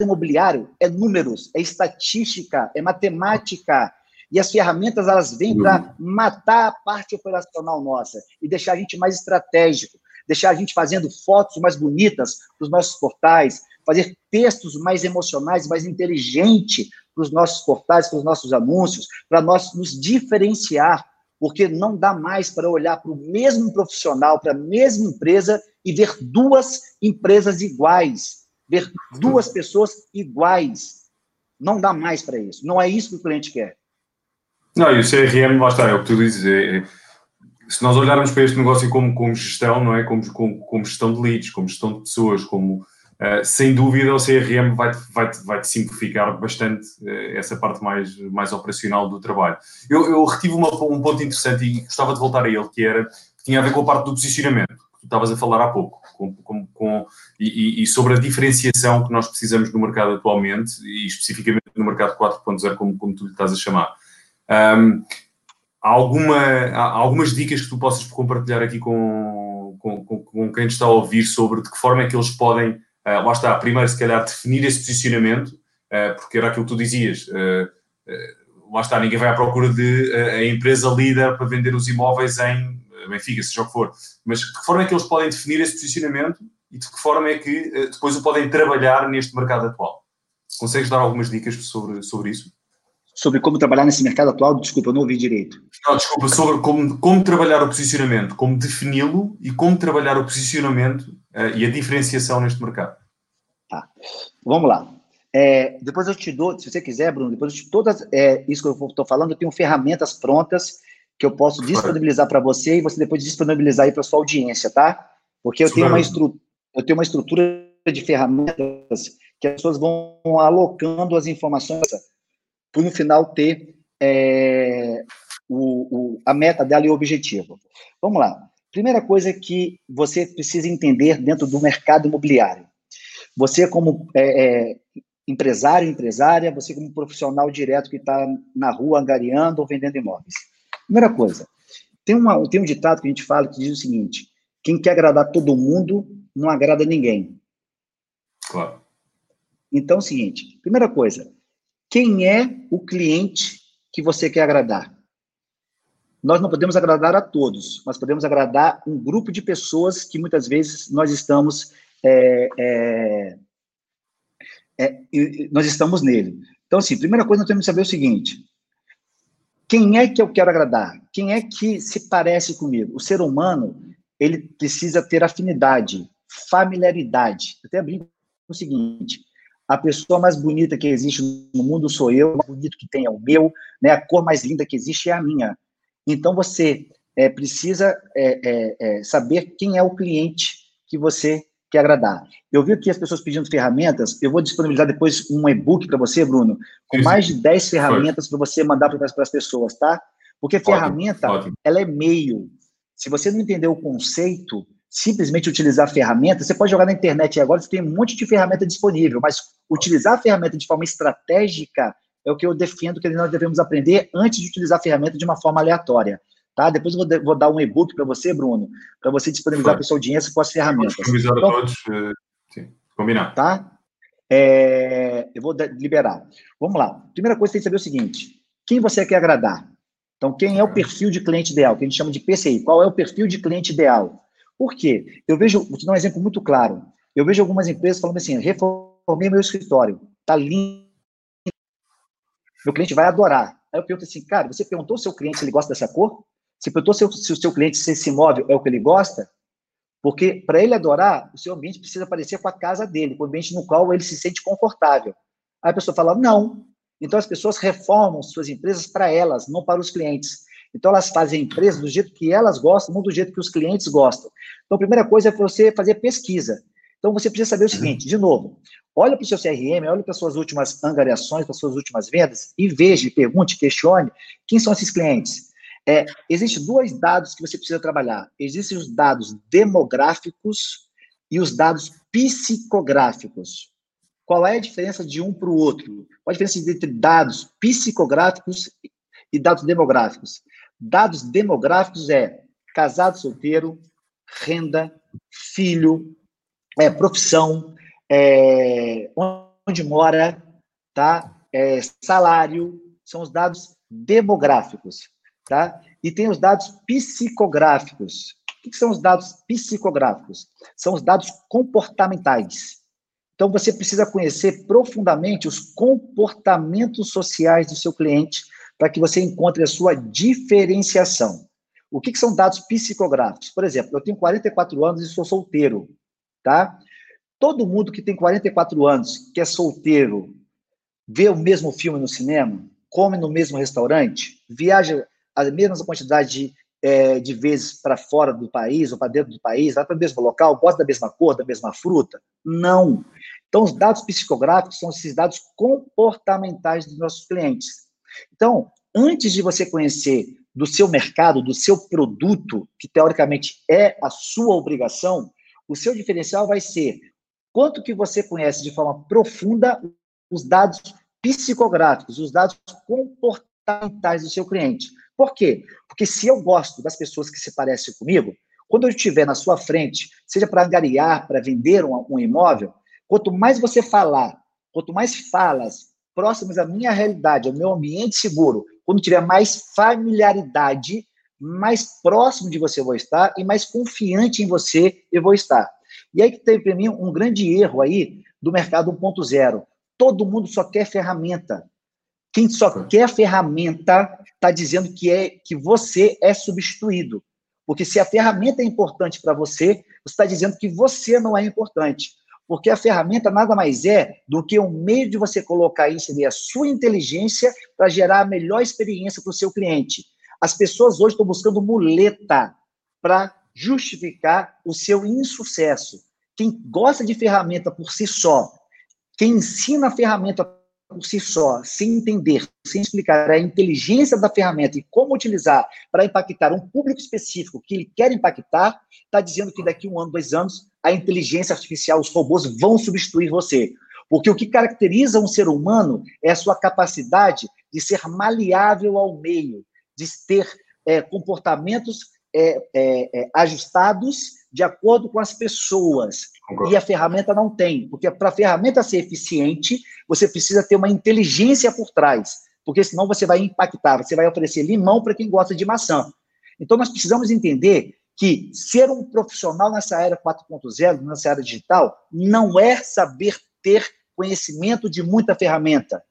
imobiliário é números, é estatística, é matemática. E as ferramentas elas vêm para matar a parte operacional nossa e deixar a gente mais estratégico, deixar a gente fazendo fotos mais bonitas para os nossos portais, fazer textos mais emocionais, mais inteligentes para os nossos portais, para os nossos anúncios, para nós nos diferenciar, porque não dá mais para olhar para o mesmo profissional, para a mesma empresa e ver duas empresas iguais, ver duas pessoas iguais. Não dá mais para isso. Não é isso que o cliente quer. Não, e o CRM, lá está, é o que tu dizes. É, é, se nós olharmos para este negócio como, como gestão, não é? Como, como, como gestão de leads, como gestão de pessoas, como Uh, sem dúvida o CRM vai -te, vai -te simplificar bastante uh, essa parte mais, mais operacional do trabalho. Eu, eu retive uma, um ponto interessante e gostava de voltar a ele, que era que tinha a ver com a parte do posicionamento, que tu estavas a falar há pouco, com, com, com e, e, sobre a diferenciação que nós precisamos no mercado atualmente, e especificamente no mercado 4.0, como, como tu lhe estás a chamar. Um, alguma, algumas dicas que tu possas compartilhar aqui com, com, com, com quem está a ouvir sobre de que forma é que eles podem Uh, lá está, primeiro, se calhar, definir esse posicionamento, uh, porque era aquilo que tu dizias. Uh, lá está, ninguém vai à procura de a empresa líder para vender os imóveis em Benfica, seja o que for. Mas de que forma é que eles podem definir esse posicionamento e de que forma é que depois o podem trabalhar neste mercado atual? Consegues dar algumas dicas sobre, sobre isso? Sobre como trabalhar nesse mercado atual? Desculpa, eu não ouvi direito. Não, desculpa, sobre como, como trabalhar o posicionamento, como defini-lo e como trabalhar o posicionamento uh, e a diferenciação neste mercado. Tá. Vamos lá. É, depois eu te dou, se você quiser, Bruno, depois eu te, todas é, isso que eu estou falando, eu tenho ferramentas prontas que eu posso disponibilizar para você e você depois disponibilizar aí para sua audiência, tá? Porque eu tenho, uma estru, eu tenho uma estrutura de ferramentas que as pessoas vão alocando as informações para no final ter é, o, o, a meta dela e o objetivo. Vamos lá. Primeira coisa que você precisa entender dentro do mercado imobiliário. Você, como é, é, empresário, empresária, você, como profissional direto que está na rua angariando ou vendendo imóveis. Primeira coisa, tem, uma, tem um ditado que a gente fala que diz o seguinte: quem quer agradar todo mundo não agrada ninguém. Claro. Então, é o seguinte: primeira coisa, quem é o cliente que você quer agradar? nós não podemos agradar a todos, nós podemos agradar um grupo de pessoas que muitas vezes nós estamos é, é, é, nós estamos nele. Então, assim, primeira coisa nós temos que saber o seguinte: quem é que eu quero agradar? Quem é que se parece comigo? O ser humano ele precisa ter afinidade, familiaridade. até brinco o seguinte: a pessoa mais bonita que existe no mundo sou eu, o mais bonito que tem é o meu, né? A cor mais linda que existe é a minha. Então, você é, precisa é, é, é, saber quem é o cliente que você quer agradar. Eu vi aqui as pessoas pedindo ferramentas, eu vou disponibilizar depois um e-book para você, Bruno, com mais de 10 ferramentas para você mandar para as pessoas, tá? Porque ferramenta, ótimo. ela é meio. Se você não entender o conceito, simplesmente utilizar a ferramenta, você pode jogar na internet agora, você tem um monte de ferramenta disponível, mas utilizar a ferramenta de forma estratégica é o que eu defendo que nós devemos aprender antes de utilizar a ferramenta de uma forma aleatória. Tá? Depois eu vou, vou dar um e-book para você, Bruno, para você disponibilizar para a sua audiência com as ferramentas. Disponibilizar então, todos, eh, sim, combinado. Tá? É, eu vou liberar. Vamos lá. Primeira coisa, você tem que saber o seguinte: quem você quer agradar? Então, quem é o perfil de cliente ideal, que a gente chama de PCI? Qual é o perfil de cliente ideal? Por quê? Eu vejo, vou te dar um exemplo muito claro. Eu vejo algumas empresas falando assim: reformei meu escritório, tá lindo, meu cliente vai adorar. Aí eu pergunto assim, cara, você perguntou ao seu cliente se ele gosta dessa cor? Você perguntou se, se o seu cliente se esse imóvel é o que ele gosta? Porque para ele adorar, o seu ambiente precisa parecer com a casa dele, com o ambiente no qual ele se sente confortável. Aí a pessoa fala, não. Então as pessoas reformam suas empresas para elas, não para os clientes. Então elas fazem a empresa do jeito que elas gostam, não do jeito que os clientes gostam. Então a primeira coisa é você fazer pesquisa. Então você precisa saber o seguinte, de novo, olha para o seu CRM, olha para as suas últimas angariações, para as suas últimas vendas e veja, pergunte, questione quem são esses clientes. É, Existem dois dados que você precisa trabalhar. Existem os dados demográficos e os dados psicográficos. Qual é a diferença de um para o outro? Qual a diferença entre dados psicográficos e dados demográficos? Dados demográficos é casado, solteiro, renda, filho, é, profissão, é, onde mora, tá? É, salário, são os dados demográficos tá? E tem os dados psicográficos. O que são os dados psicográficos? São os dados comportamentais. Então, você precisa conhecer profundamente os comportamentos sociais do seu cliente para que você encontre a sua diferenciação. O que, que são dados psicográficos? Por exemplo, eu tenho 44 anos e sou solteiro, tá? Todo mundo que tem 44 anos, que é solteiro, vê o mesmo filme no cinema, come no mesmo restaurante, viaja a mesma quantidade de, é, de vezes para fora do país ou para dentro do país, vai para o mesmo local, gosta da mesma cor, da mesma fruta? Não. Então, os dados psicográficos são esses dados comportamentais dos nossos clientes. Então, antes de você conhecer do seu mercado, do seu produto, que teoricamente é a sua obrigação, o seu diferencial vai ser quanto que você conhece de forma profunda os dados psicográficos, os dados comportamentais do seu cliente. Por quê? Porque se eu gosto das pessoas que se parecem comigo, quando eu estiver na sua frente, seja para angariar, para vender um, um imóvel, quanto mais você falar, quanto mais falas próximas à minha realidade, ao meu ambiente seguro, quando tiver mais familiaridade, mais próximo de você eu vou estar e mais confiante em você eu vou estar. E aí que tem para mim um grande erro aí do mercado 1.0. Todo mundo só quer ferramenta. Quem só quer ferramenta está dizendo que é que você é substituído. Porque se a ferramenta é importante para você, você está dizendo que você não é importante. Porque a ferramenta nada mais é do que um meio de você colocar e inserir a sua inteligência para gerar a melhor experiência para o seu cliente. As pessoas hoje estão buscando muleta para justificar o seu insucesso. Quem gosta de ferramenta por si só, quem ensina a ferramenta por si só, sem entender, sem explicar a inteligência da ferramenta e como utilizar para impactar um público específico que ele quer impactar, está dizendo que daqui um ano, dois anos, a inteligência artificial, os robôs vão substituir você. Porque o que caracteriza um ser humano é a sua capacidade de ser maleável ao meio, de ter é, comportamentos é, é, ajustados de acordo com as pessoas. E a ferramenta não tem, porque para a ferramenta ser eficiente, você precisa ter uma inteligência por trás, porque senão você vai impactar, você vai oferecer limão para quem gosta de maçã. Então nós precisamos entender que ser um profissional nessa era 4.0, nessa era digital, não é saber ter conhecimento de muita ferramenta.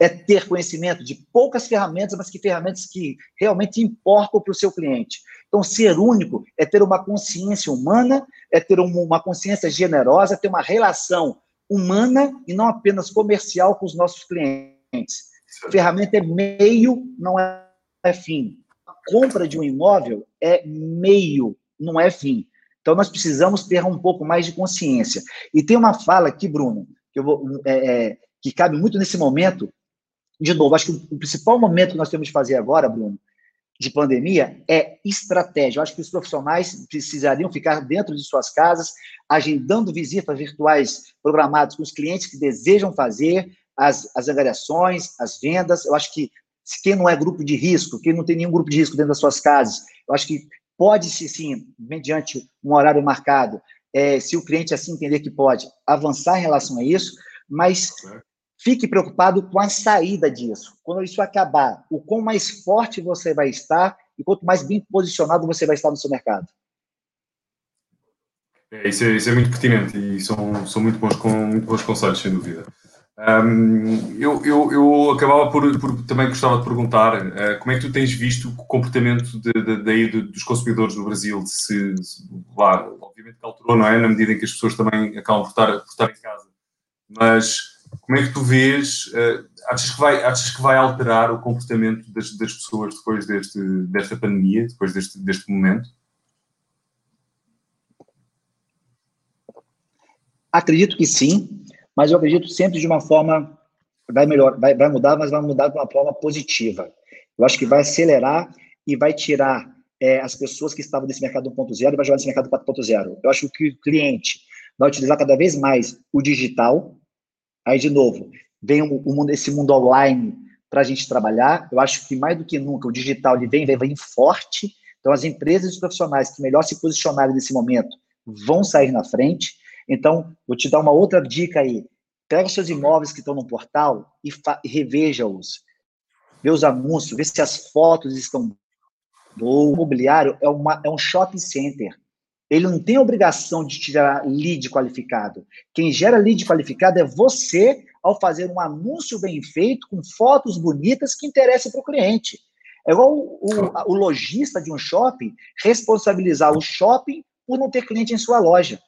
É ter conhecimento de poucas ferramentas, mas que ferramentas que realmente importam para o seu cliente. Então, ser único é ter uma consciência humana, é ter uma consciência generosa, ter uma relação humana e não apenas comercial com os nossos clientes. A ferramenta é meio, não é fim. A compra de um imóvel é meio, não é fim. Então, nós precisamos ter um pouco mais de consciência. E tem uma fala aqui, Bruno, que, vou, é, é, que cabe muito nesse momento. De novo, acho que o principal momento que nós temos de fazer agora, Bruno, de pandemia é estratégia. Eu acho que os profissionais precisariam ficar dentro de suas casas, agendando visitas virtuais programadas com os clientes que desejam fazer as, as angariações, as vendas. Eu acho que se quem não é grupo de risco, quem não tem nenhum grupo de risco dentro das suas casas, eu acho que pode-se, sim, mediante um horário marcado, é, se o cliente assim entender que pode, avançar em relação a isso, mas fique preocupado com a saída disso. Quando isso acabar, o quão mais forte você vai estar e quanto mais bem posicionado você vai estar no seu mercado. É, isso, é, isso é muito pertinente e são, são muito, bons, com, muito bons conselhos, sem dúvida. Um, eu, eu, eu acabava por, por, também gostava de perguntar uh, como é que tu tens visto o comportamento de, de, de, dos consumidores no Brasil? Se, se lá, obviamente que alterou, não é? Na medida em que as pessoas também acabam por estar, por estar em casa. Mas como é que tu vês? Uh, achas, que vai, achas que vai alterar o comportamento das, das pessoas depois deste, desta pandemia, depois deste, deste momento? Acredito que sim, mas eu acredito sempre de uma forma vai melhor, vai, vai mudar, mas vai mudar de uma forma positiva. Eu acho que vai acelerar e vai tirar é, as pessoas que estavam nesse mercado 1.0 e vai jogar nesse mercado 4.0. Eu acho que o cliente vai utilizar cada vez mais o digital. Aí, de novo, vem o, o mundo, esse mundo online para a gente trabalhar. Eu acho que mais do que nunca o digital ele vem, vem, vem forte. Então, as empresas e os profissionais que melhor se posicionarem nesse momento vão sair na frente. Então, vou te dar uma outra dica aí. Pega os seus imóveis que estão no portal e, e reveja-os. Vê os anúncios, vê se as fotos estão O imobiliário é, uma, é um shopping center. Ele não tem obrigação de tirar lead qualificado. Quem gera lead qualificado é você ao fazer um anúncio bem feito, com fotos bonitas que interessem para o cliente. É igual o, o, o lojista de um shopping responsabilizar o shopping por não ter cliente em sua loja.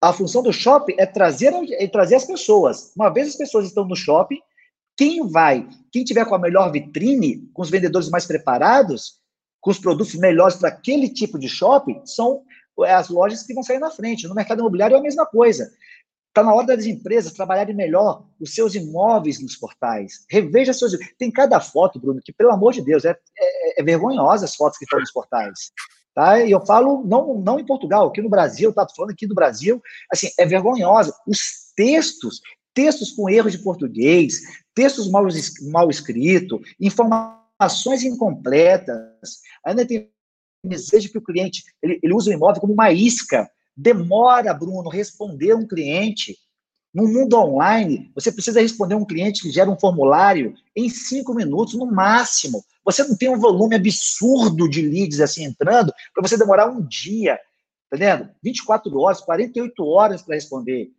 A função do shopping é trazer, é trazer as pessoas. Uma vez as pessoas estão no shopping, quem vai, quem tiver com a melhor vitrine, com os vendedores mais preparados, com os produtos melhores para aquele tipo de shopping, são as lojas que vão sair na frente. No mercado imobiliário é a mesma coisa. Está na hora das empresas trabalharem melhor os seus imóveis nos portais. Reveja seus. Tem cada foto, Bruno, que, pelo amor de Deus, é, é, é vergonhosa as fotos que estão nos portais. Tá? E eu falo não, não em Portugal, aqui no Brasil, tá? falando aqui do Brasil, assim, é vergonhosa. Os textos, textos com erros de português, textos mal, mal escritos, informações incompletas, ainda tem desejo que o cliente ele, ele use o imóvel como uma isca. Demora, Bruno, responder um cliente. No mundo online, você precisa responder um cliente que gera um formulário em cinco minutos no máximo. Você não tem um volume absurdo de leads assim entrando para você demorar um dia, tá entendendo? 24 horas, 48 horas para responder.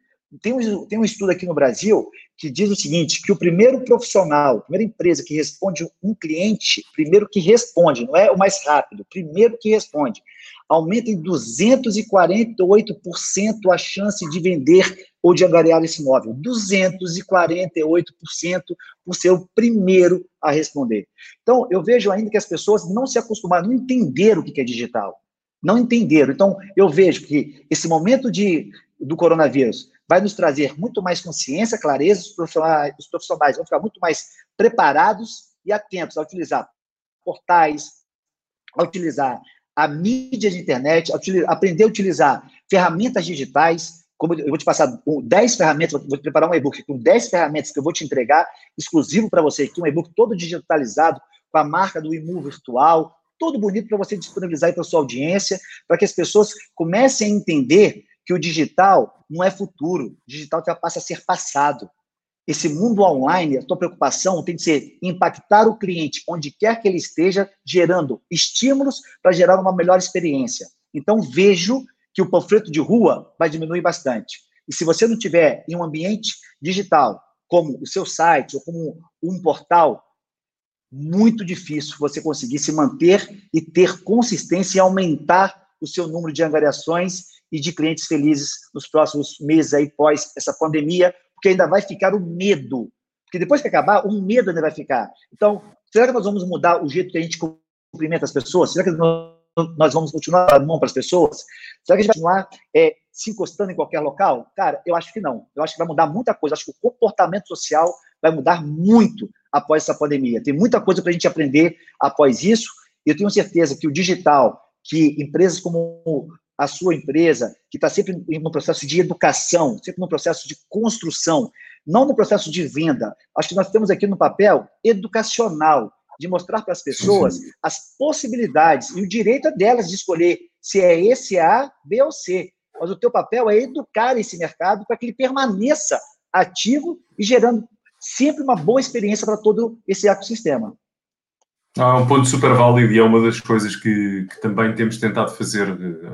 Tem um, tem um estudo aqui no Brasil que diz o seguinte, que o primeiro profissional, a primeira empresa que responde um cliente, primeiro que responde, não é o mais rápido, primeiro que responde, aumenta em 248% a chance de vender ou de angariar esse imóvel. 248% por ser o primeiro a responder. Então, eu vejo ainda que as pessoas não se acostumaram, não entenderam o que é digital. Não entenderam. Então, eu vejo que esse momento de, do coronavírus vai nos trazer muito mais consciência, clareza, os profissionais, os profissionais vão ficar muito mais preparados e atentos a utilizar portais, a utilizar a mídia de internet, a aprender a utilizar ferramentas digitais, como eu vou te passar 10 ferramentas, vou preparar um e-book com 10 ferramentas que eu vou te entregar, exclusivo para você aqui, um e-book todo digitalizado, com a marca do Imu Virtual, todo bonito para você disponibilizar para sua audiência, para que as pessoas comecem a entender que o digital não é futuro, o digital já passa a ser passado. Esse mundo online, a tua preocupação tem que ser impactar o cliente onde quer que ele esteja, gerando estímulos para gerar uma melhor experiência. Então, vejo que o panfleto de rua vai diminuir bastante. E se você não tiver em um ambiente digital, como o seu site ou como um portal, muito difícil você conseguir se manter e ter consistência e aumentar o seu número de angariações e de clientes felizes nos próximos meses aí pós essa pandemia, porque ainda vai ficar o medo. Porque depois que acabar, o medo ainda vai ficar. Então, será que nós vamos mudar o jeito que a gente cumprimenta as pessoas? Será que nós vamos continuar dando mão para as pessoas? Será que a gente vai continuar é, se encostando em qualquer local? Cara, eu acho que não. Eu acho que vai mudar muita coisa. Acho que o comportamento social vai mudar muito após essa pandemia. Tem muita coisa para a gente aprender após isso. E eu tenho certeza que o digital, que empresas como a sua empresa, que está sempre no processo de educação, sempre no processo de construção, não no processo de venda. Acho que nós temos aqui no papel educacional de mostrar para as pessoas uhum. as possibilidades e o direito delas de escolher se é esse A, B ou C. Mas o teu papel é educar esse mercado para que ele permaneça ativo e gerando sempre uma boa experiência para todo esse ecossistema. É um ponto super válido e é uma das coisas que, que, também temos tentado fazer,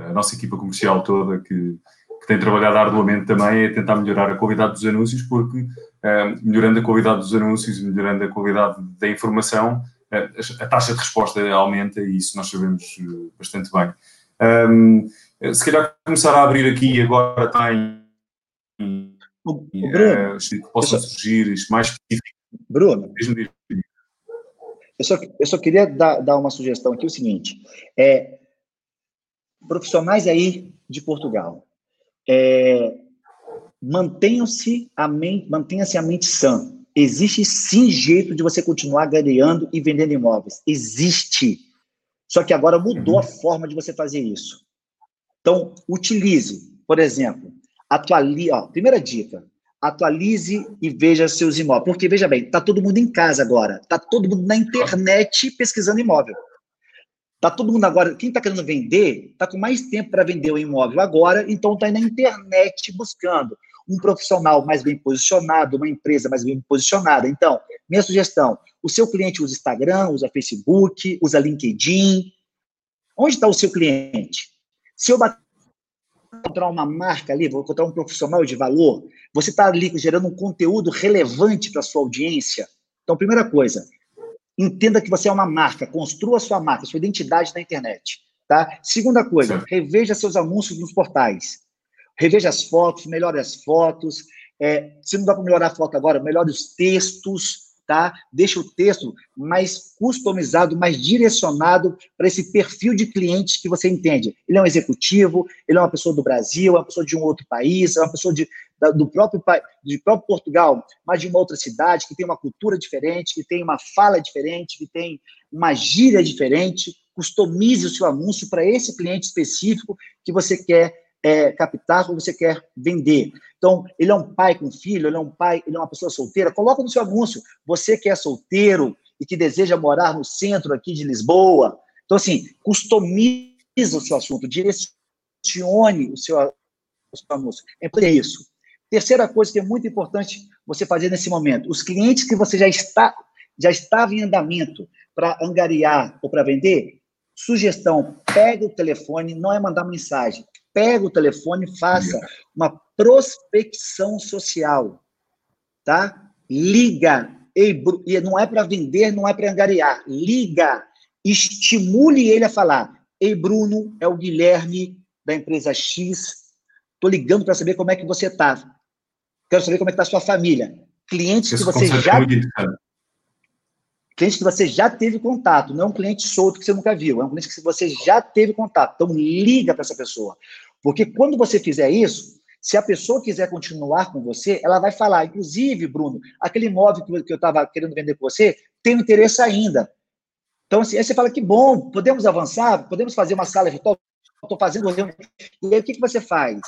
a nossa equipa comercial toda, que, que, tem trabalhado arduamente também, é tentar melhorar a qualidade dos anúncios, porque eh, melhorando a qualidade dos anúncios, melhorando a qualidade da informação, eh, a taxa de resposta aumenta e isso nós sabemos eh, bastante bem. Um, se calhar começar a abrir aqui agora tem uh, que possam surgir mais específico. Bruno, eu só, eu só queria dar, dar uma sugestão aqui, o seguinte, é, profissionais aí de Portugal, é, mantenham-se a mente, mantenha-se a mente sã. Existe sim jeito de você continuar ganhando e vendendo imóveis. Existe. Só que agora mudou a uhum. forma de você fazer isso. Então, utilize, por exemplo, atualize, ó, primeira dica, atualize e veja seus imóveis. Porque, veja bem, está todo mundo em casa agora, está todo mundo na internet pesquisando imóvel. Está todo mundo agora, quem está querendo vender, está com mais tempo para vender o imóvel agora, então está na internet buscando um profissional mais bem posicionado, uma empresa mais bem posicionada. Então, minha sugestão, o seu cliente usa Instagram, usa Facebook, usa LinkedIn. Onde está o seu cliente? Se eu bater encontrar uma marca ali, vou encontrar um profissional de valor, você está ali gerando um conteúdo relevante para a sua audiência. Então, primeira coisa, entenda que você é uma marca, construa sua marca, sua identidade na internet. Tá? Segunda coisa, reveja seus anúncios nos portais. Reveja as fotos, melhore as fotos. É, se não dá para melhorar a foto agora, melhore os textos tá? Deixa o texto mais customizado, mais direcionado para esse perfil de cliente que você entende. Ele é um executivo, ele é uma pessoa do Brasil, é uma pessoa de um outro país, é uma pessoa de, do próprio, próprio Portugal, mas de uma outra cidade, que tem uma cultura diferente, que tem uma fala diferente, que tem uma gíria diferente. Customize o seu anúncio para esse cliente específico que você quer é, captar ou você quer vender. Então, ele é um pai com filho, ele é um pai, ele é uma pessoa solteira, coloca no seu anúncio, você que é solteiro e que deseja morar no centro aqui de Lisboa. Então, assim, customize o seu assunto, direcione o seu, o seu anúncio. É isso. Terceira coisa que é muito importante você fazer nesse momento, os clientes que você já está já estava em andamento para angariar ou para vender, sugestão, pega o telefone, não é mandar mensagem, pega o telefone e faça uma prospecção social, tá? Liga, e não é para vender, não é para angariar, liga, estimule ele a falar, ei Bruno, é o Guilherme da empresa X, tô ligando para saber como é que você tá, quero saber como é que tá a sua família, clientes que você já cliente que você já teve contato, não é um cliente solto que você nunca viu, é um cliente que você já teve contato. Então, liga para essa pessoa. Porque quando você fizer isso, se a pessoa quiser continuar com você, ela vai falar, inclusive, Bruno, aquele imóvel que eu estava querendo vender com você, tem interesse ainda. Então, assim, aí você fala que bom, podemos avançar, podemos fazer uma sala virtual, estou fazendo reunião. E aí o que, que você faz?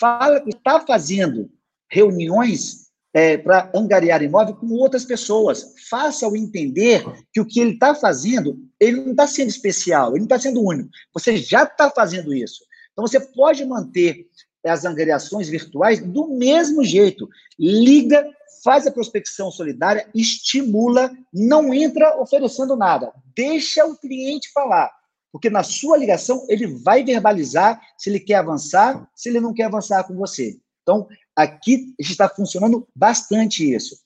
Fala que está fazendo reuniões é, para angariar imóvel com outras pessoas. Faça-o entender que o que ele está fazendo, ele não está sendo especial, ele não está sendo único. Você já está fazendo isso. Então, você pode manter as angariações virtuais do mesmo jeito. Liga, faz a prospecção solidária, estimula, não entra oferecendo nada. Deixa o cliente falar. Porque na sua ligação, ele vai verbalizar se ele quer avançar, se ele não quer avançar com você. Então, aqui está funcionando bastante isso.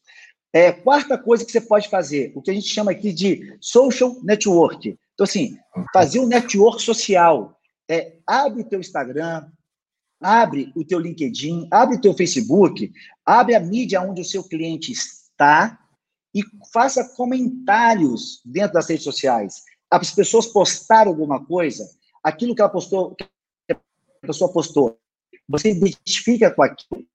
É, quarta coisa que você pode fazer, o que a gente chama aqui de social network. Então, assim, fazer um network social. É, abre o teu Instagram, abre o teu LinkedIn, abre o teu Facebook, abre a mídia onde o seu cliente está e faça comentários dentro das redes sociais. As pessoas postaram alguma coisa, aquilo que ela postou, que a pessoa postou, você identifica com aquilo,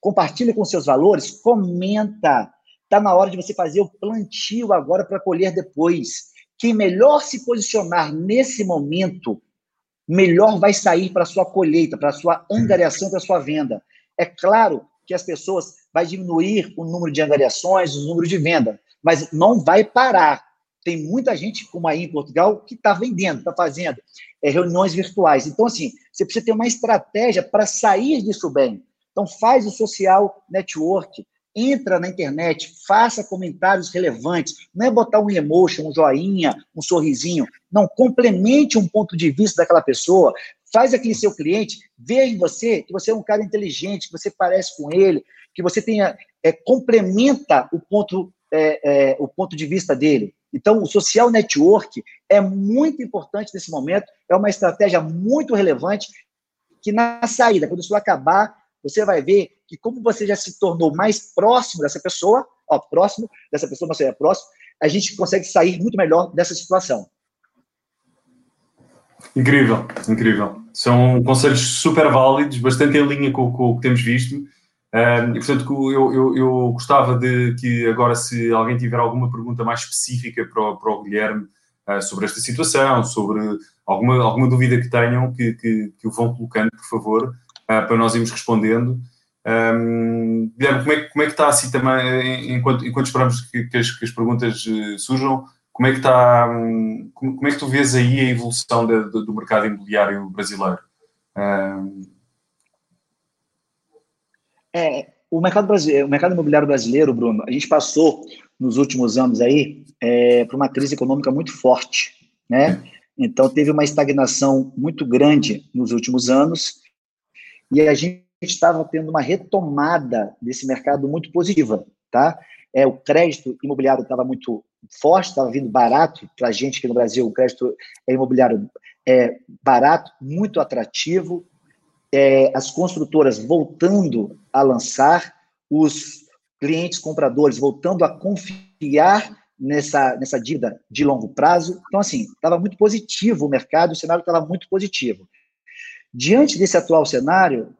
compartilha com seus valores, comenta. Está na hora de você fazer o plantio agora para colher depois. Quem melhor se posicionar nesse momento, melhor vai sair para a sua colheita, para a sua angariação, para a sua venda. É claro que as pessoas vai diminuir o número de angariações, o número de venda, mas não vai parar. Tem muita gente, como aí em Portugal, que está vendendo, está fazendo é, reuniões virtuais. Então, assim, você precisa ter uma estratégia para sair disso bem. Então, faz o social network, entra na internet, faça comentários relevantes. Não é botar um emotion, um joinha, um sorrisinho. Não, complemente um ponto de vista daquela pessoa. Faz aquele seu cliente ver em você que você é um cara inteligente, que você parece com ele, que você tenha é, complementa o ponto, é, é, o ponto de vista dele. Então, o social network é muito importante nesse momento, é uma estratégia muito relevante que na saída, quando isso acabar, você vai ver que como você já se tornou mais próximo dessa pessoa, ó, próximo dessa pessoa, não seja próximo, a gente consegue sair muito melhor dessa situação. Incrível, incrível. São conselhos super válidos, bastante em linha com, com o que temos visto. Um, e, portanto, eu, eu, eu, gostava de que agora, se alguém tiver alguma pergunta mais específica para o, para o Guilherme uh, sobre esta situação, sobre alguma, alguma dúvida que tenham, que, que, que o vão colocando, por favor, uh, para nós irmos respondendo. Um, Guilherme, como é, como é que está assim também, enquanto, enquanto esperamos que, que, as, que as, perguntas uh, surjam, como é que está, um, como, como, é que tu vês aí a evolução de, de, do mercado imobiliário brasileiro? Um... É, o mercado, brasileiro, o mercado imobiliário brasileiro, Bruno, a gente passou nos últimos anos aí é, por uma crise econômica muito forte, né? Então teve uma estagnação muito grande nos últimos anos e a gente estava tendo uma retomada desse mercado muito positiva, tá? É, o crédito imobiliário estava muito forte, estava vindo barato para a gente aqui no Brasil. O crédito imobiliário é barato, muito atrativo. É, as construtoras voltando a lançar, os clientes compradores voltando a confiar nessa, nessa dívida de longo prazo. Então, assim, estava muito positivo o mercado, o cenário estava muito positivo. Diante desse atual cenário,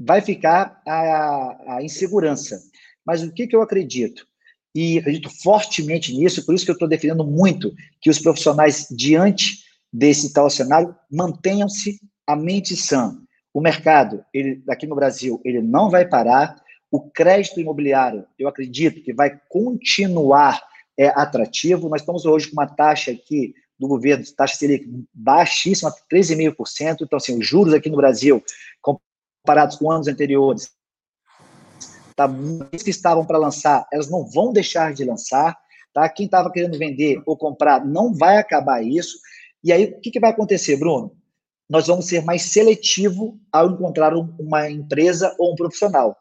vai ficar a, a insegurança. Mas o que, que eu acredito? E acredito fortemente nisso, por isso que eu estou defendendo muito que os profissionais, diante desse tal cenário, mantenham-se a mente sã. O mercado, ele, aqui no Brasil, ele não vai parar. O crédito imobiliário, eu acredito que vai continuar é, atrativo. Nós estamos hoje com uma taxa aqui do governo, taxa Selic baixíssima, 13,5%. Então, assim, os juros aqui no Brasil, comparados com anos anteriores, tá, que estavam para lançar, elas não vão deixar de lançar. Tá? Quem estava querendo vender ou comprar não vai acabar isso. E aí, o que, que vai acontecer, Bruno? Nós vamos ser mais seletivo ao encontrar uma empresa ou um profissional.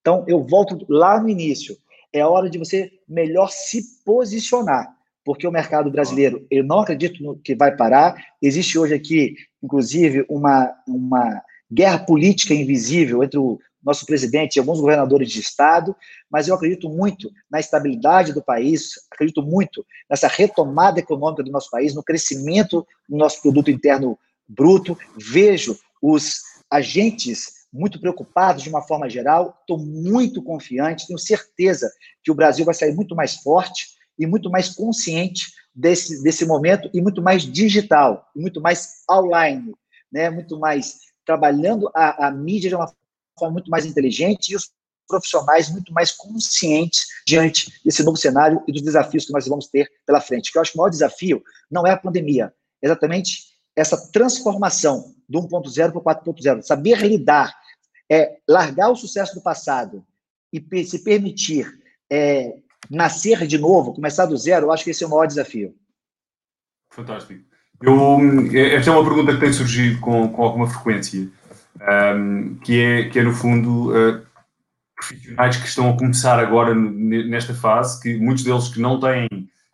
Então, eu volto lá no início. É hora de você melhor se posicionar porque o mercado brasileiro, eu não acredito que vai parar. Existe hoje aqui, inclusive, uma, uma guerra política invisível entre o nosso presidente e alguns governadores de estado, mas eu acredito muito na estabilidade do país, acredito muito nessa retomada econômica do nosso país, no crescimento do nosso produto interno bruto. Vejo os agentes muito preocupados de uma forma geral, estou muito confiante, tenho certeza que o Brasil vai sair muito mais forte e muito mais consciente desse, desse momento e muito mais digital, muito mais online, né? muito mais trabalhando a, a mídia de uma forma muito mais inteligente e os profissionais muito mais conscientes diante desse novo cenário e dos desafios que nós vamos ter pela frente. Que eu acho que o maior desafio não é a pandemia, é exatamente essa transformação do 1.0 para o 4.0, saber lidar, é largar o sucesso do passado e se permitir é, nascer de novo, começar do zero, eu acho que esse é o maior desafio. Fantástico. Eu, é, esta é uma pergunta que tem surgido com, com alguma frequência, um, que, é, que é, no fundo, uh, profissionais que estão a começar agora nesta fase, que muitos deles que não têm,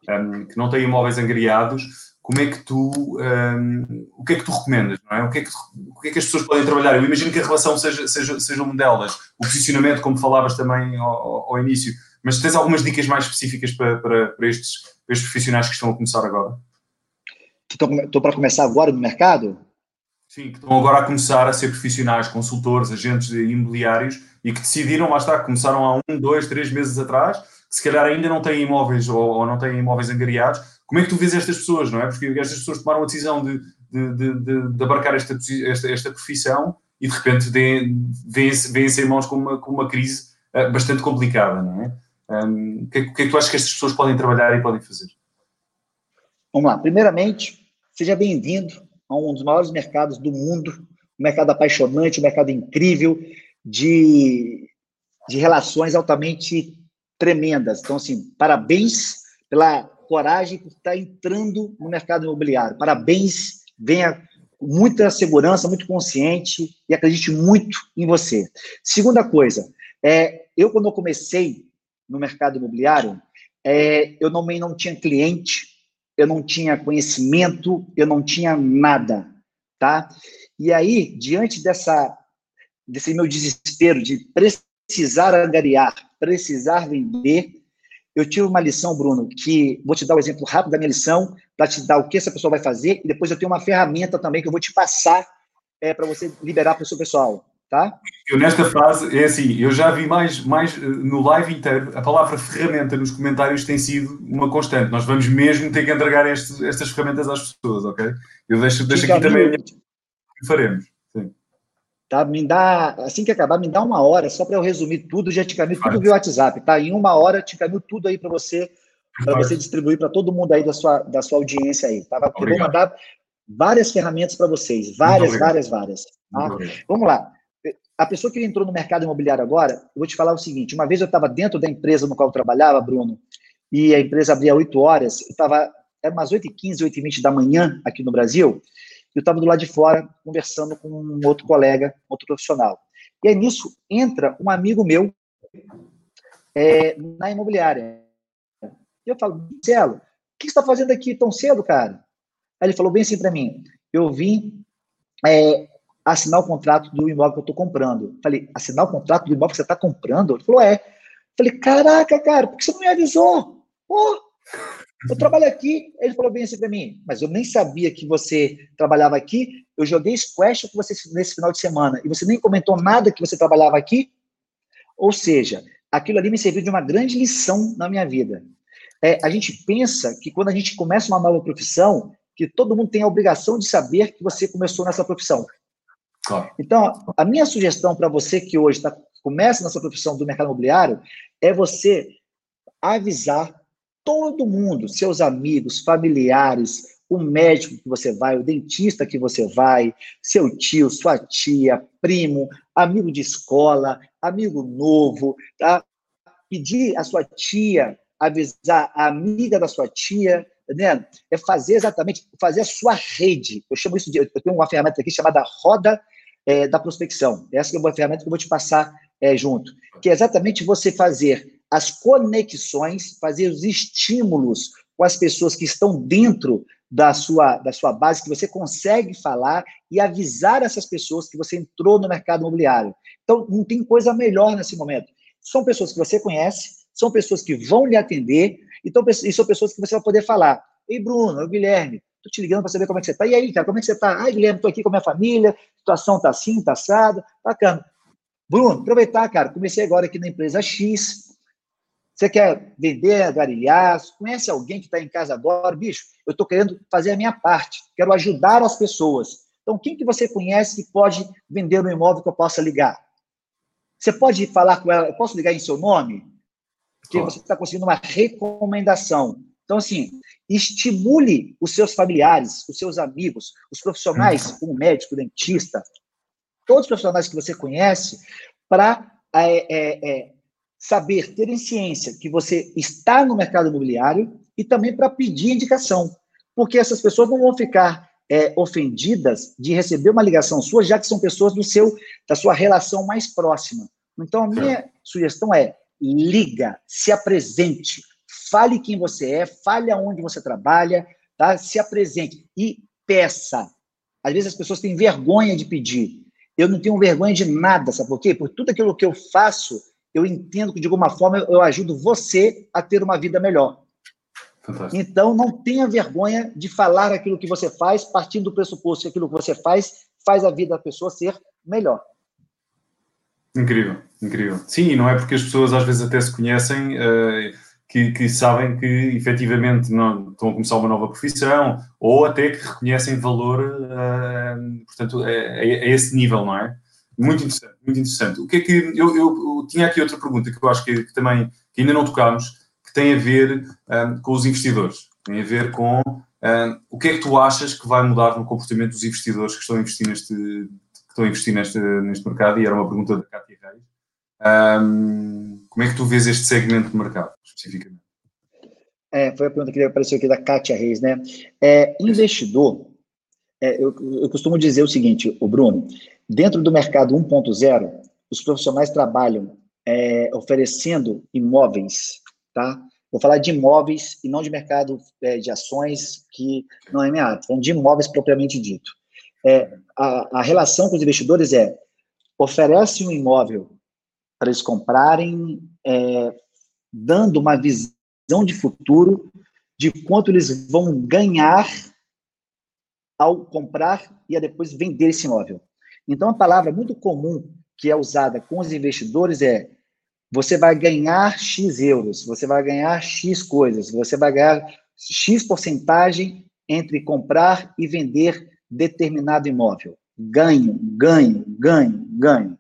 um, que não têm imóveis angariados, como é que tu, um, o que é que tu recomendas, não é? O que é que, o que é que as pessoas podem trabalhar? Eu imagino que a relação seja, seja, seja uma delas, o posicionamento, como falavas também ao, ao início, mas tens algumas dicas mais específicas para, para, para, estes, para estes profissionais que estão a começar agora? Estou para começar agora no mercado? Sim, que estão agora a começar a ser profissionais, consultores, agentes imobiliários e que decidiram, lá está, começaram há um, dois, três meses atrás, que se calhar ainda não têm imóveis ou, ou não têm imóveis angariados. Como é que tu vês estas pessoas, não é? Porque estas pessoas tomaram a decisão de, de, de, de, de abarcar esta, esta, esta profissão e de repente vêem-se em mãos com uma, com uma crise eh, bastante complicada, não é? Um, o, que é, que é que tu achas que estas pessoas podem trabalhar e podem fazer? Vamos lá. Primeiramente, seja bem-vindo a um dos maiores mercados do mundo, um mercado apaixonante, um mercado incrível. de, de relações altamente tremendas. Então, assim, parabéns pela coragem por estar entrando no mercado imobiliário. Parabéns, venha com muita segurança, muito consciente e acredite muito em você. Segunda coisa, é, eu quando eu comecei no mercado imobiliário, é, eu não, não tinha cliente, eu não tinha conhecimento, eu não tinha nada, tá? E aí, diante dessa, desse meu desespero de precisar angariar, precisar vender, eu tive uma lição, Bruno, que vou te dar o um exemplo rápido da minha lição, para te dar o que essa pessoa vai fazer, e depois eu tenho uma ferramenta também que eu vou te passar é, para você liberar para o seu pessoal, tá? Eu nesta fase, é assim, eu já vi mais, mais eh, no live inteiro, a palavra ferramenta nos comentários tem sido uma constante. Nós vamos mesmo ter que entregar este, estas ferramentas às pessoas, ok? Eu deixo, deixo aqui também o que faremos. Sim. Tá, me dá, assim que acabar, me dá uma hora, só para eu resumir tudo, já te caminho tudo via WhatsApp, tá? Em uma hora, te caminho tudo aí para você, para você distribuir para todo mundo aí da sua, da sua audiência aí, tá? Eu vou mandar várias ferramentas para vocês, várias, várias, várias. Tá? Vamos lá. A pessoa que entrou no mercado imobiliário agora, eu vou te falar o seguinte: uma vez eu estava dentro da empresa no qual eu trabalhava, Bruno, e a empresa abria 8 horas, eu estava, era umas 8h15, 8h20 da manhã aqui no Brasil, eu estava do lado de fora conversando com um outro colega, outro profissional. E aí nisso entra um amigo meu é, na imobiliária. E eu falo, Marcelo, o que você está fazendo aqui tão cedo, cara? Aí ele falou bem assim para mim, eu vim é, assinar o contrato do imóvel que eu estou comprando. Falei, assinar o contrato do imóvel que você está comprando? Ele falou, é. Falei, caraca, cara, por que você não me avisou? Pô, eu trabalho aqui. Ele falou bem assim para mim, mas eu nem sabia que você trabalhava aqui. Eu joguei squash com você nesse final de semana e você nem comentou nada que você trabalhava aqui. Ou seja, aquilo ali me serviu de uma grande lição na minha vida. É, a gente pensa que quando a gente começa uma nova profissão, que todo mundo tem a obrigação de saber que você começou nessa profissão. Então, a minha sugestão para você que hoje tá, começa nessa profissão do mercado imobiliário é você avisar todo mundo, seus amigos, familiares, o médico que você vai, o dentista que você vai, seu tio, sua tia, primo, amigo de escola, amigo novo, tá? Pedir a sua tia, avisar a amiga da sua tia, né? É fazer exatamente, fazer a sua rede. Eu chamo isso de, eu tenho uma ferramenta aqui chamada roda é, da prospecção. Essa é uma ferramenta que eu vou te passar é, junto, que é exatamente você fazer as conexões, fazer os estímulos com as pessoas que estão dentro da sua, da sua base, que você consegue falar e avisar essas pessoas que você entrou no mercado imobiliário. Então, não tem coisa melhor nesse momento. São pessoas que você conhece, são pessoas que vão lhe atender, então, e são pessoas que você vai poder falar. Ei, Bruno, eu, Guilherme, tô te ligando para saber como é que você está. E aí, cara, como é que você está? Ai, Guilherme, tô aqui com a minha família, a situação tá assim, tá assado, bacana. Bruno, aproveitar, cara, comecei agora aqui na empresa X, você quer vender, agariar? Conhece alguém que está em casa agora? Bicho, eu estou querendo fazer a minha parte. Quero ajudar as pessoas. Então, quem que você conhece que pode vender um imóvel que eu possa ligar? Você pode falar com ela, eu posso ligar em seu nome? Porque você está conseguindo uma recomendação. Então, assim, estimule os seus familiares, os seus amigos, os profissionais, como médico, dentista, todos os profissionais que você conhece, para é, é, é, saber, terem ciência que você está no mercado imobiliário e também para pedir indicação, porque essas pessoas não vão ficar é, ofendidas de receber uma ligação sua, já que são pessoas do seu, da sua relação mais próxima. Então, a minha é. sugestão é liga, se apresente, fale quem você é, fale aonde você trabalha, tá? se apresente e peça. Às vezes as pessoas têm vergonha de pedir. Eu não tenho vergonha de nada, sabe por quê? Por tudo aquilo que eu faço, eu entendo que, de alguma forma, eu ajudo você a ter uma vida melhor. Fantástico. Então, não tenha vergonha de falar aquilo que você faz, partindo do pressuposto que aquilo que você faz faz a vida da pessoa ser melhor. Incrível, incrível. Sim, não é porque as pessoas às vezes até se conhecem uh, que, que, sabem que efetivamente não, estão a começar uma nova profissão ou até que reconhecem valor, uh, portanto, a, a, esse nível, não é? Muito interessante, muito interessante. O que é que eu, eu, eu tinha aqui outra pergunta que eu acho que, que, também que ainda não tocámos, que tem a ver um, com os investidores, tem a ver com um, o que é que tu achas que vai mudar no comportamento dos investidores que estão a investir neste, que estão a investir neste, neste mercado e era uma pergunta da Cátia Reis. Um, como é que tu vês este segmento de mercado, especificamente? É, foi a pergunta que apareceu aqui da Kátia Reis, né? É, investidor, é, eu, eu, costumo dizer o seguinte, o Bruno, dentro do mercado 1.0, os profissionais trabalham é, oferecendo imóveis, tá? Vou falar de imóveis e não de mercado é, de ações, que não é minha área, falando de imóveis propriamente dito. É, a, a relação com os investidores é oferece um imóvel para eles comprarem, é, dando uma visão de futuro de quanto eles vão ganhar ao comprar e a depois vender esse imóvel. Então, a palavra muito comum que é usada com os investidores é você vai ganhar X euros, você vai ganhar X coisas, você vai ganhar X porcentagem entre comprar e vender determinado imóvel. Ganho, ganho, ganho, ganho.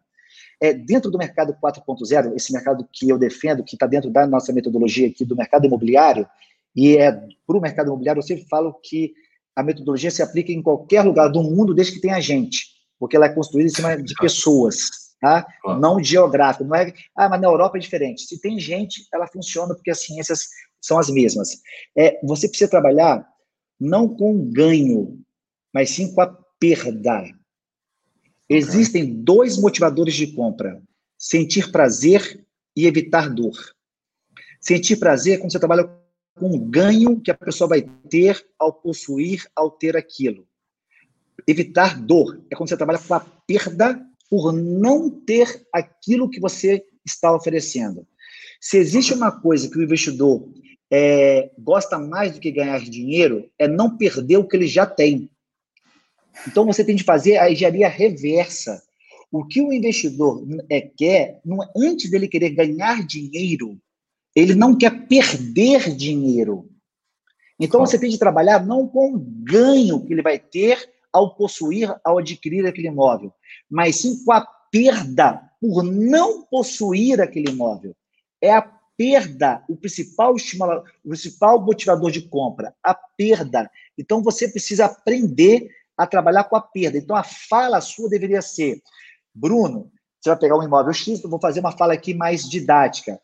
É, dentro do mercado 4.0, esse mercado que eu defendo, que está dentro da nossa metodologia aqui do mercado imobiliário, e é para o mercado imobiliário, eu sempre falo que a metodologia se aplica em qualquer lugar do mundo, desde que tenha gente, porque ela é construída em cima de pessoas, tá? Claro. Não geográfico. Não é, ah, mas na Europa é diferente. Se tem gente, ela funciona porque as ciências são as mesmas. É, você precisa trabalhar não com ganho, mas sim com a perda. Existem dois motivadores de compra: sentir prazer e evitar dor. Sentir prazer é quando você trabalha com o ganho que a pessoa vai ter ao possuir, ao ter aquilo. Evitar dor é quando você trabalha com a perda por não ter aquilo que você está oferecendo. Se existe uma coisa que o investidor é, gosta mais do que ganhar dinheiro, é não perder o que ele já tem. Então você tem de fazer a engenharia reversa. O que o investidor é, quer, não, é, antes dele querer ganhar dinheiro, ele não quer perder dinheiro. Então você tem de trabalhar não com o ganho que ele vai ter ao possuir, ao adquirir aquele imóvel, mas sim com a perda por não possuir aquele imóvel. É a perda o principal estimulador, o principal motivador de compra, a perda. Então você precisa aprender a trabalhar com a perda. Então, a fala sua deveria ser: Bruno, você vai pegar um imóvel X, eu vou fazer uma fala aqui mais didática.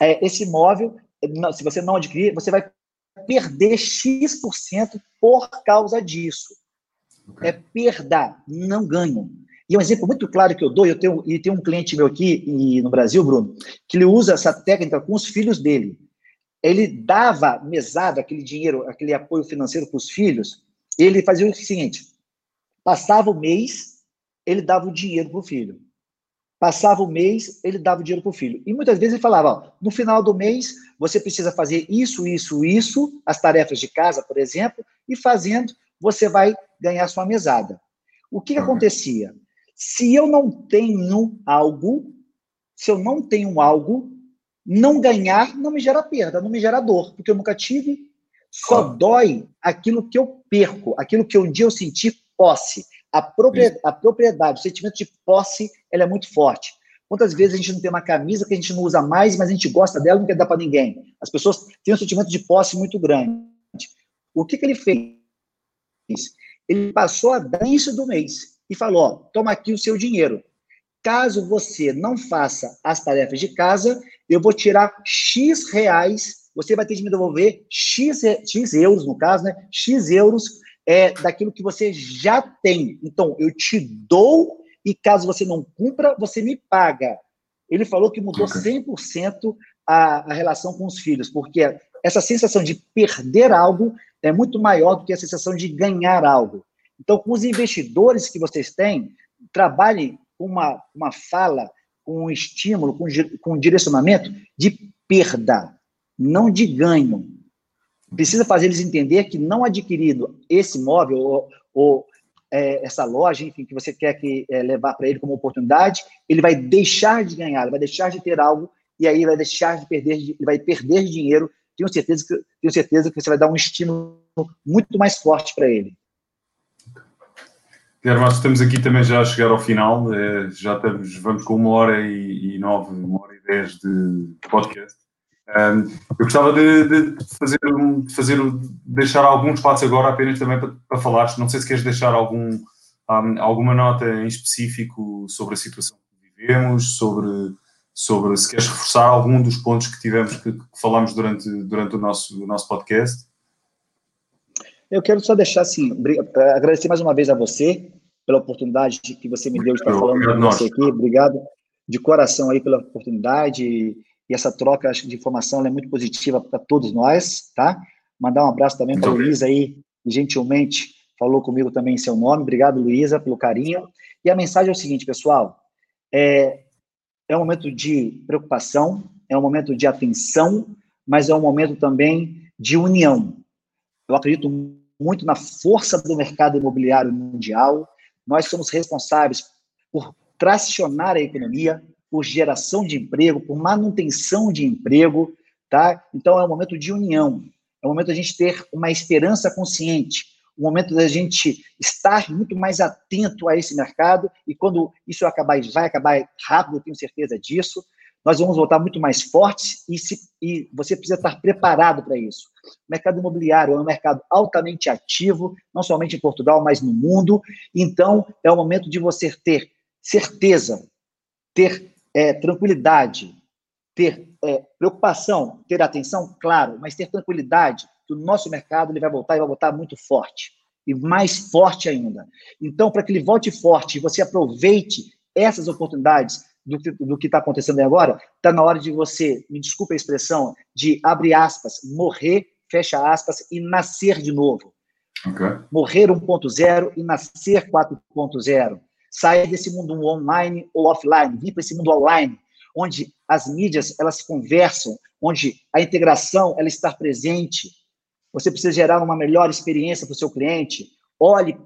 É, esse imóvel, se você não adquirir, você vai perder X% por causa disso. Okay. É perda, não ganho. E um exemplo muito claro que eu dou, eu tenho, e tem um cliente meu aqui e, no Brasil, Bruno, que ele usa essa técnica com os filhos dele. Ele dava mesada, aquele dinheiro, aquele apoio financeiro para os filhos, ele fazia o seguinte: passava o mês, ele dava o dinheiro para o filho. Passava o mês, ele dava o dinheiro para o filho. E muitas vezes ele falava: ó, no final do mês, você precisa fazer isso, isso, isso, as tarefas de casa, por exemplo, e fazendo, você vai ganhar sua mesada. O que, que acontecia? Se eu não tenho algo, se eu não tenho algo, não ganhar não me gera perda, não me gera dor, porque eu nunca tive, só dói aquilo que eu perco, aquilo que um dia eu senti posse. A propriedade, a propriedade, o sentimento de posse, ela é muito forte. Quantas vezes a gente não tem uma camisa que a gente não usa mais, mas a gente gosta dela e não quer dar para ninguém? As pessoas têm um sentimento de posse muito grande. O que, que ele fez? Ele passou a dar isso do mês e falou: ó, toma aqui o seu dinheiro. Caso você não faça as tarefas de casa, eu vou tirar X reais você vai ter de me devolver X, X euros, no caso, né? X euros é, daquilo que você já tem. Então, eu te dou e caso você não cumpra, você me paga. Ele falou que mudou 100% a, a relação com os filhos, porque essa sensação de perder algo é muito maior do que a sensação de ganhar algo. Então, com os investidores que vocês têm, trabalhem com uma, uma fala, com um estímulo, com, com um direcionamento de perda não de ganho. Precisa fazer eles entender que não adquirido esse imóvel ou, ou é, essa loja, enfim, que você quer que é, levar para ele como oportunidade, ele vai deixar de ganhar, ele vai deixar de ter algo e aí vai deixar de perder, ele vai perder dinheiro. Tenho certeza que tenho certeza que você vai dar um estímulo muito mais forte para ele. Guilherme, estamos aqui também já a chegar ao final, é, já estamos, vamos com uma hora e, e nove, uma hora e dez de podcast. Um, eu gostava de, de, fazer, de fazer, deixar algum espaço agora apenas também para, para falar. Não sei se queres deixar algum, um, alguma nota em específico sobre a situação que vivemos, sobre, sobre se queres reforçar algum dos pontos que tivemos que, que falámos durante, durante o, nosso, o nosso podcast? Eu quero só deixar assim, agradecer mais uma vez a você pela oportunidade que você me deu de estar falando com você aqui. Obrigado de coração aí pela oportunidade e essa troca acho, de informação é muito positiva para todos nós, tá? Mandar um abraço também para a Luísa aí, gentilmente falou comigo também em seu nome. Obrigado, Luísa, pelo carinho. E a mensagem é o seguinte, pessoal: é, é um momento de preocupação, é um momento de atenção, mas é um momento também de união. Eu acredito muito na força do mercado imobiliário mundial. Nós somos responsáveis por tracionar a economia, por geração de emprego, por manutenção de emprego, tá? Então é um momento de união, é um momento da gente ter uma esperança consciente, um momento da gente estar muito mais atento a esse mercado e quando isso acabar, vai acabar rápido, eu tenho certeza disso, nós vamos voltar muito mais fortes e, se, e você precisa estar preparado para isso. O mercado imobiliário é um mercado altamente ativo, não somente em Portugal, mas no mundo. Então, é o momento de você ter certeza, ter é, tranquilidade, ter é, preocupação, ter atenção, claro, mas ter tranquilidade que o nosso mercado ele vai voltar e vai voltar muito forte e mais forte ainda. Então, para que ele volte forte você aproveite essas oportunidades do, do que está acontecendo agora, está na hora de você, me desculpe a expressão, de abrir aspas, morrer, fecha aspas, e nascer de novo. Okay. Morrer 1.0 e nascer 4.0 sair desse mundo online ou offline, vir para esse mundo online, onde as mídias elas se conversam, onde a integração ela está presente. Você precisa gerar uma melhor experiência para o seu cliente. Olhe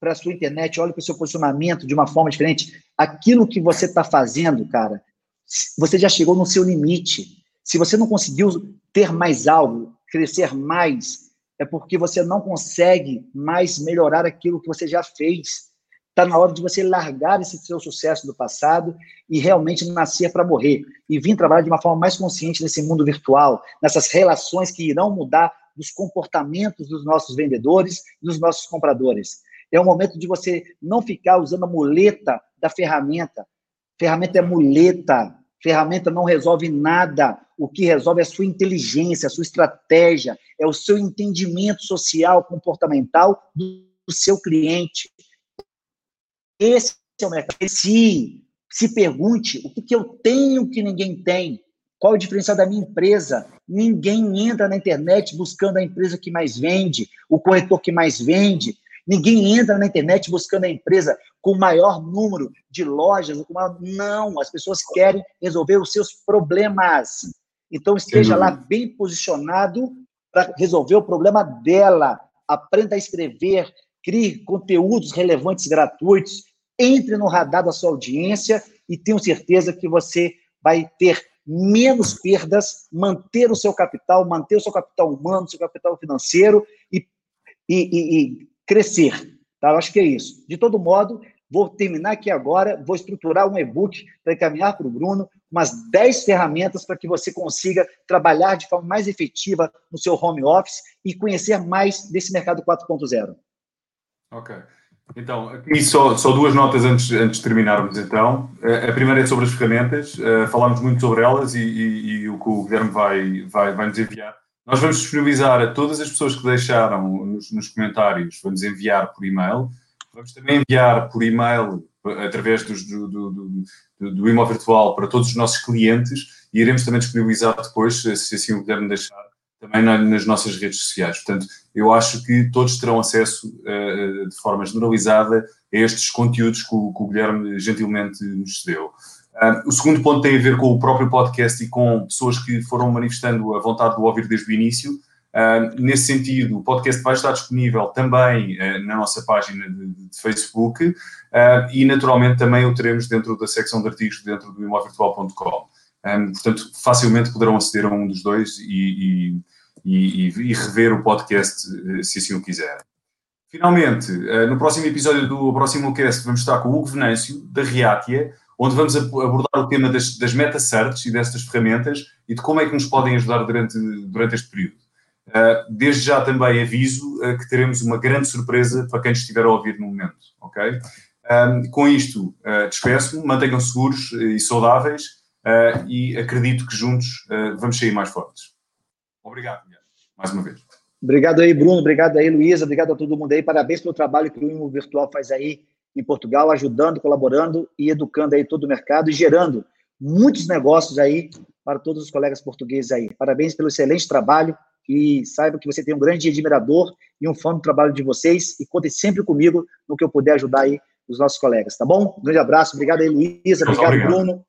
para a sua internet, olhe para o seu posicionamento de uma forma diferente. Aquilo que você está fazendo, cara, você já chegou no seu limite. Se você não conseguiu ter mais algo, crescer mais, é porque você não consegue mais melhorar aquilo que você já fez. Está na hora de você largar esse seu sucesso do passado e realmente nascer para morrer. E vir trabalhar de uma forma mais consciente nesse mundo virtual, nessas relações que irão mudar dos comportamentos dos nossos vendedores e dos nossos compradores. É o momento de você não ficar usando a muleta da ferramenta. Ferramenta é muleta. Ferramenta não resolve nada. O que resolve é a sua inteligência, a sua estratégia, é o seu entendimento social, comportamental do seu cliente. Esse é o mercado. Se, se pergunte o que, que eu tenho que ninguém tem. Qual o diferencial da minha empresa? Ninguém entra na internet buscando a empresa que mais vende, o corretor que mais vende. Ninguém entra na internet buscando a empresa com o maior número de lojas. Não, as pessoas querem resolver os seus problemas. Então, esteja lá bem posicionado para resolver o problema dela. Aprenda a escrever, crie conteúdos relevantes gratuitos, entre no radar da sua audiência e tenho certeza que você vai ter menos perdas, manter o seu capital, manter o seu capital humano, o seu capital financeiro e, e, e, e crescer. Tá? Eu acho que é isso. De todo modo, vou terminar aqui agora, vou estruturar um e-book para encaminhar para o Bruno, umas 10 ferramentas para que você consiga trabalhar de forma mais efetiva no seu home office e conhecer mais desse mercado 4.0. Ok. Então, aqui só, só duas notas antes, antes de terminarmos, então. A primeira é sobre as ferramentas. Falámos muito sobre elas e, e, e, o que o Guilherme vai, vai, vai nos enviar. Nós vamos disponibilizar a todas as pessoas que deixaram nos, nos comentários, vamos enviar por e-mail. Vamos também enviar por e-mail, através dos, do, do, do, do imóvel virtual, para todos os nossos clientes e iremos também disponibilizar depois, se assim o Guilherme deixar, também na, nas nossas redes sociais. Portanto, eu acho que todos terão acesso uh, de forma generalizada a estes conteúdos que o, Guilherme gentilmente nos. Uh, o segundo ponto tem a ver com o próprio podcast e com pessoas que foram manifestando a vontade de o ouvir desde o início. Nesse sentido, o podcast vai estar disponível também uh, na nossa página de, Facebook e, naturalmente, também o teremos dentro da secção de artigos dentro do imóvelvirtual.com. Um, portanto, facilmente poderão aceder a um dos dois e, e, e, e rever o podcast eh, se assim o quiserem. Finalmente, eh, no próximo episódio do próximo cast, vamos estar com o Hugo Venâncio, da Reatia, onde vamos abordar o tema das, das meta-certs e destas ferramentas e de como é que nos podem ajudar durante, durante este período. Uh, desde já também aviso uh, que teremos uma grande surpresa para quem estiver a ouvir no momento, ok? Um, com isto, uh, despeço-me, mantenham seguros e saudáveis e acredito que juntos vamos sair mais fortes. Obrigado, mais uma vez. Obrigado aí, Bruno. Obrigado aí, Luísa. Obrigado a todo mundo aí. Parabéns pelo trabalho que o Imo Virtual faz aí em Portugal, ajudando, colaborando e educando aí todo o mercado e gerando muitos negócios aí para todos os colegas portugueses aí. Parabéns pelo excelente trabalho e saiba que você tem um grande admirador e um fã do trabalho de vocês e conte sempre comigo no que eu puder ajudar aí os nossos colegas, tá bom? Um grande abraço. Obrigado aí, Luísa. Obrigado, obrigado, Bruno.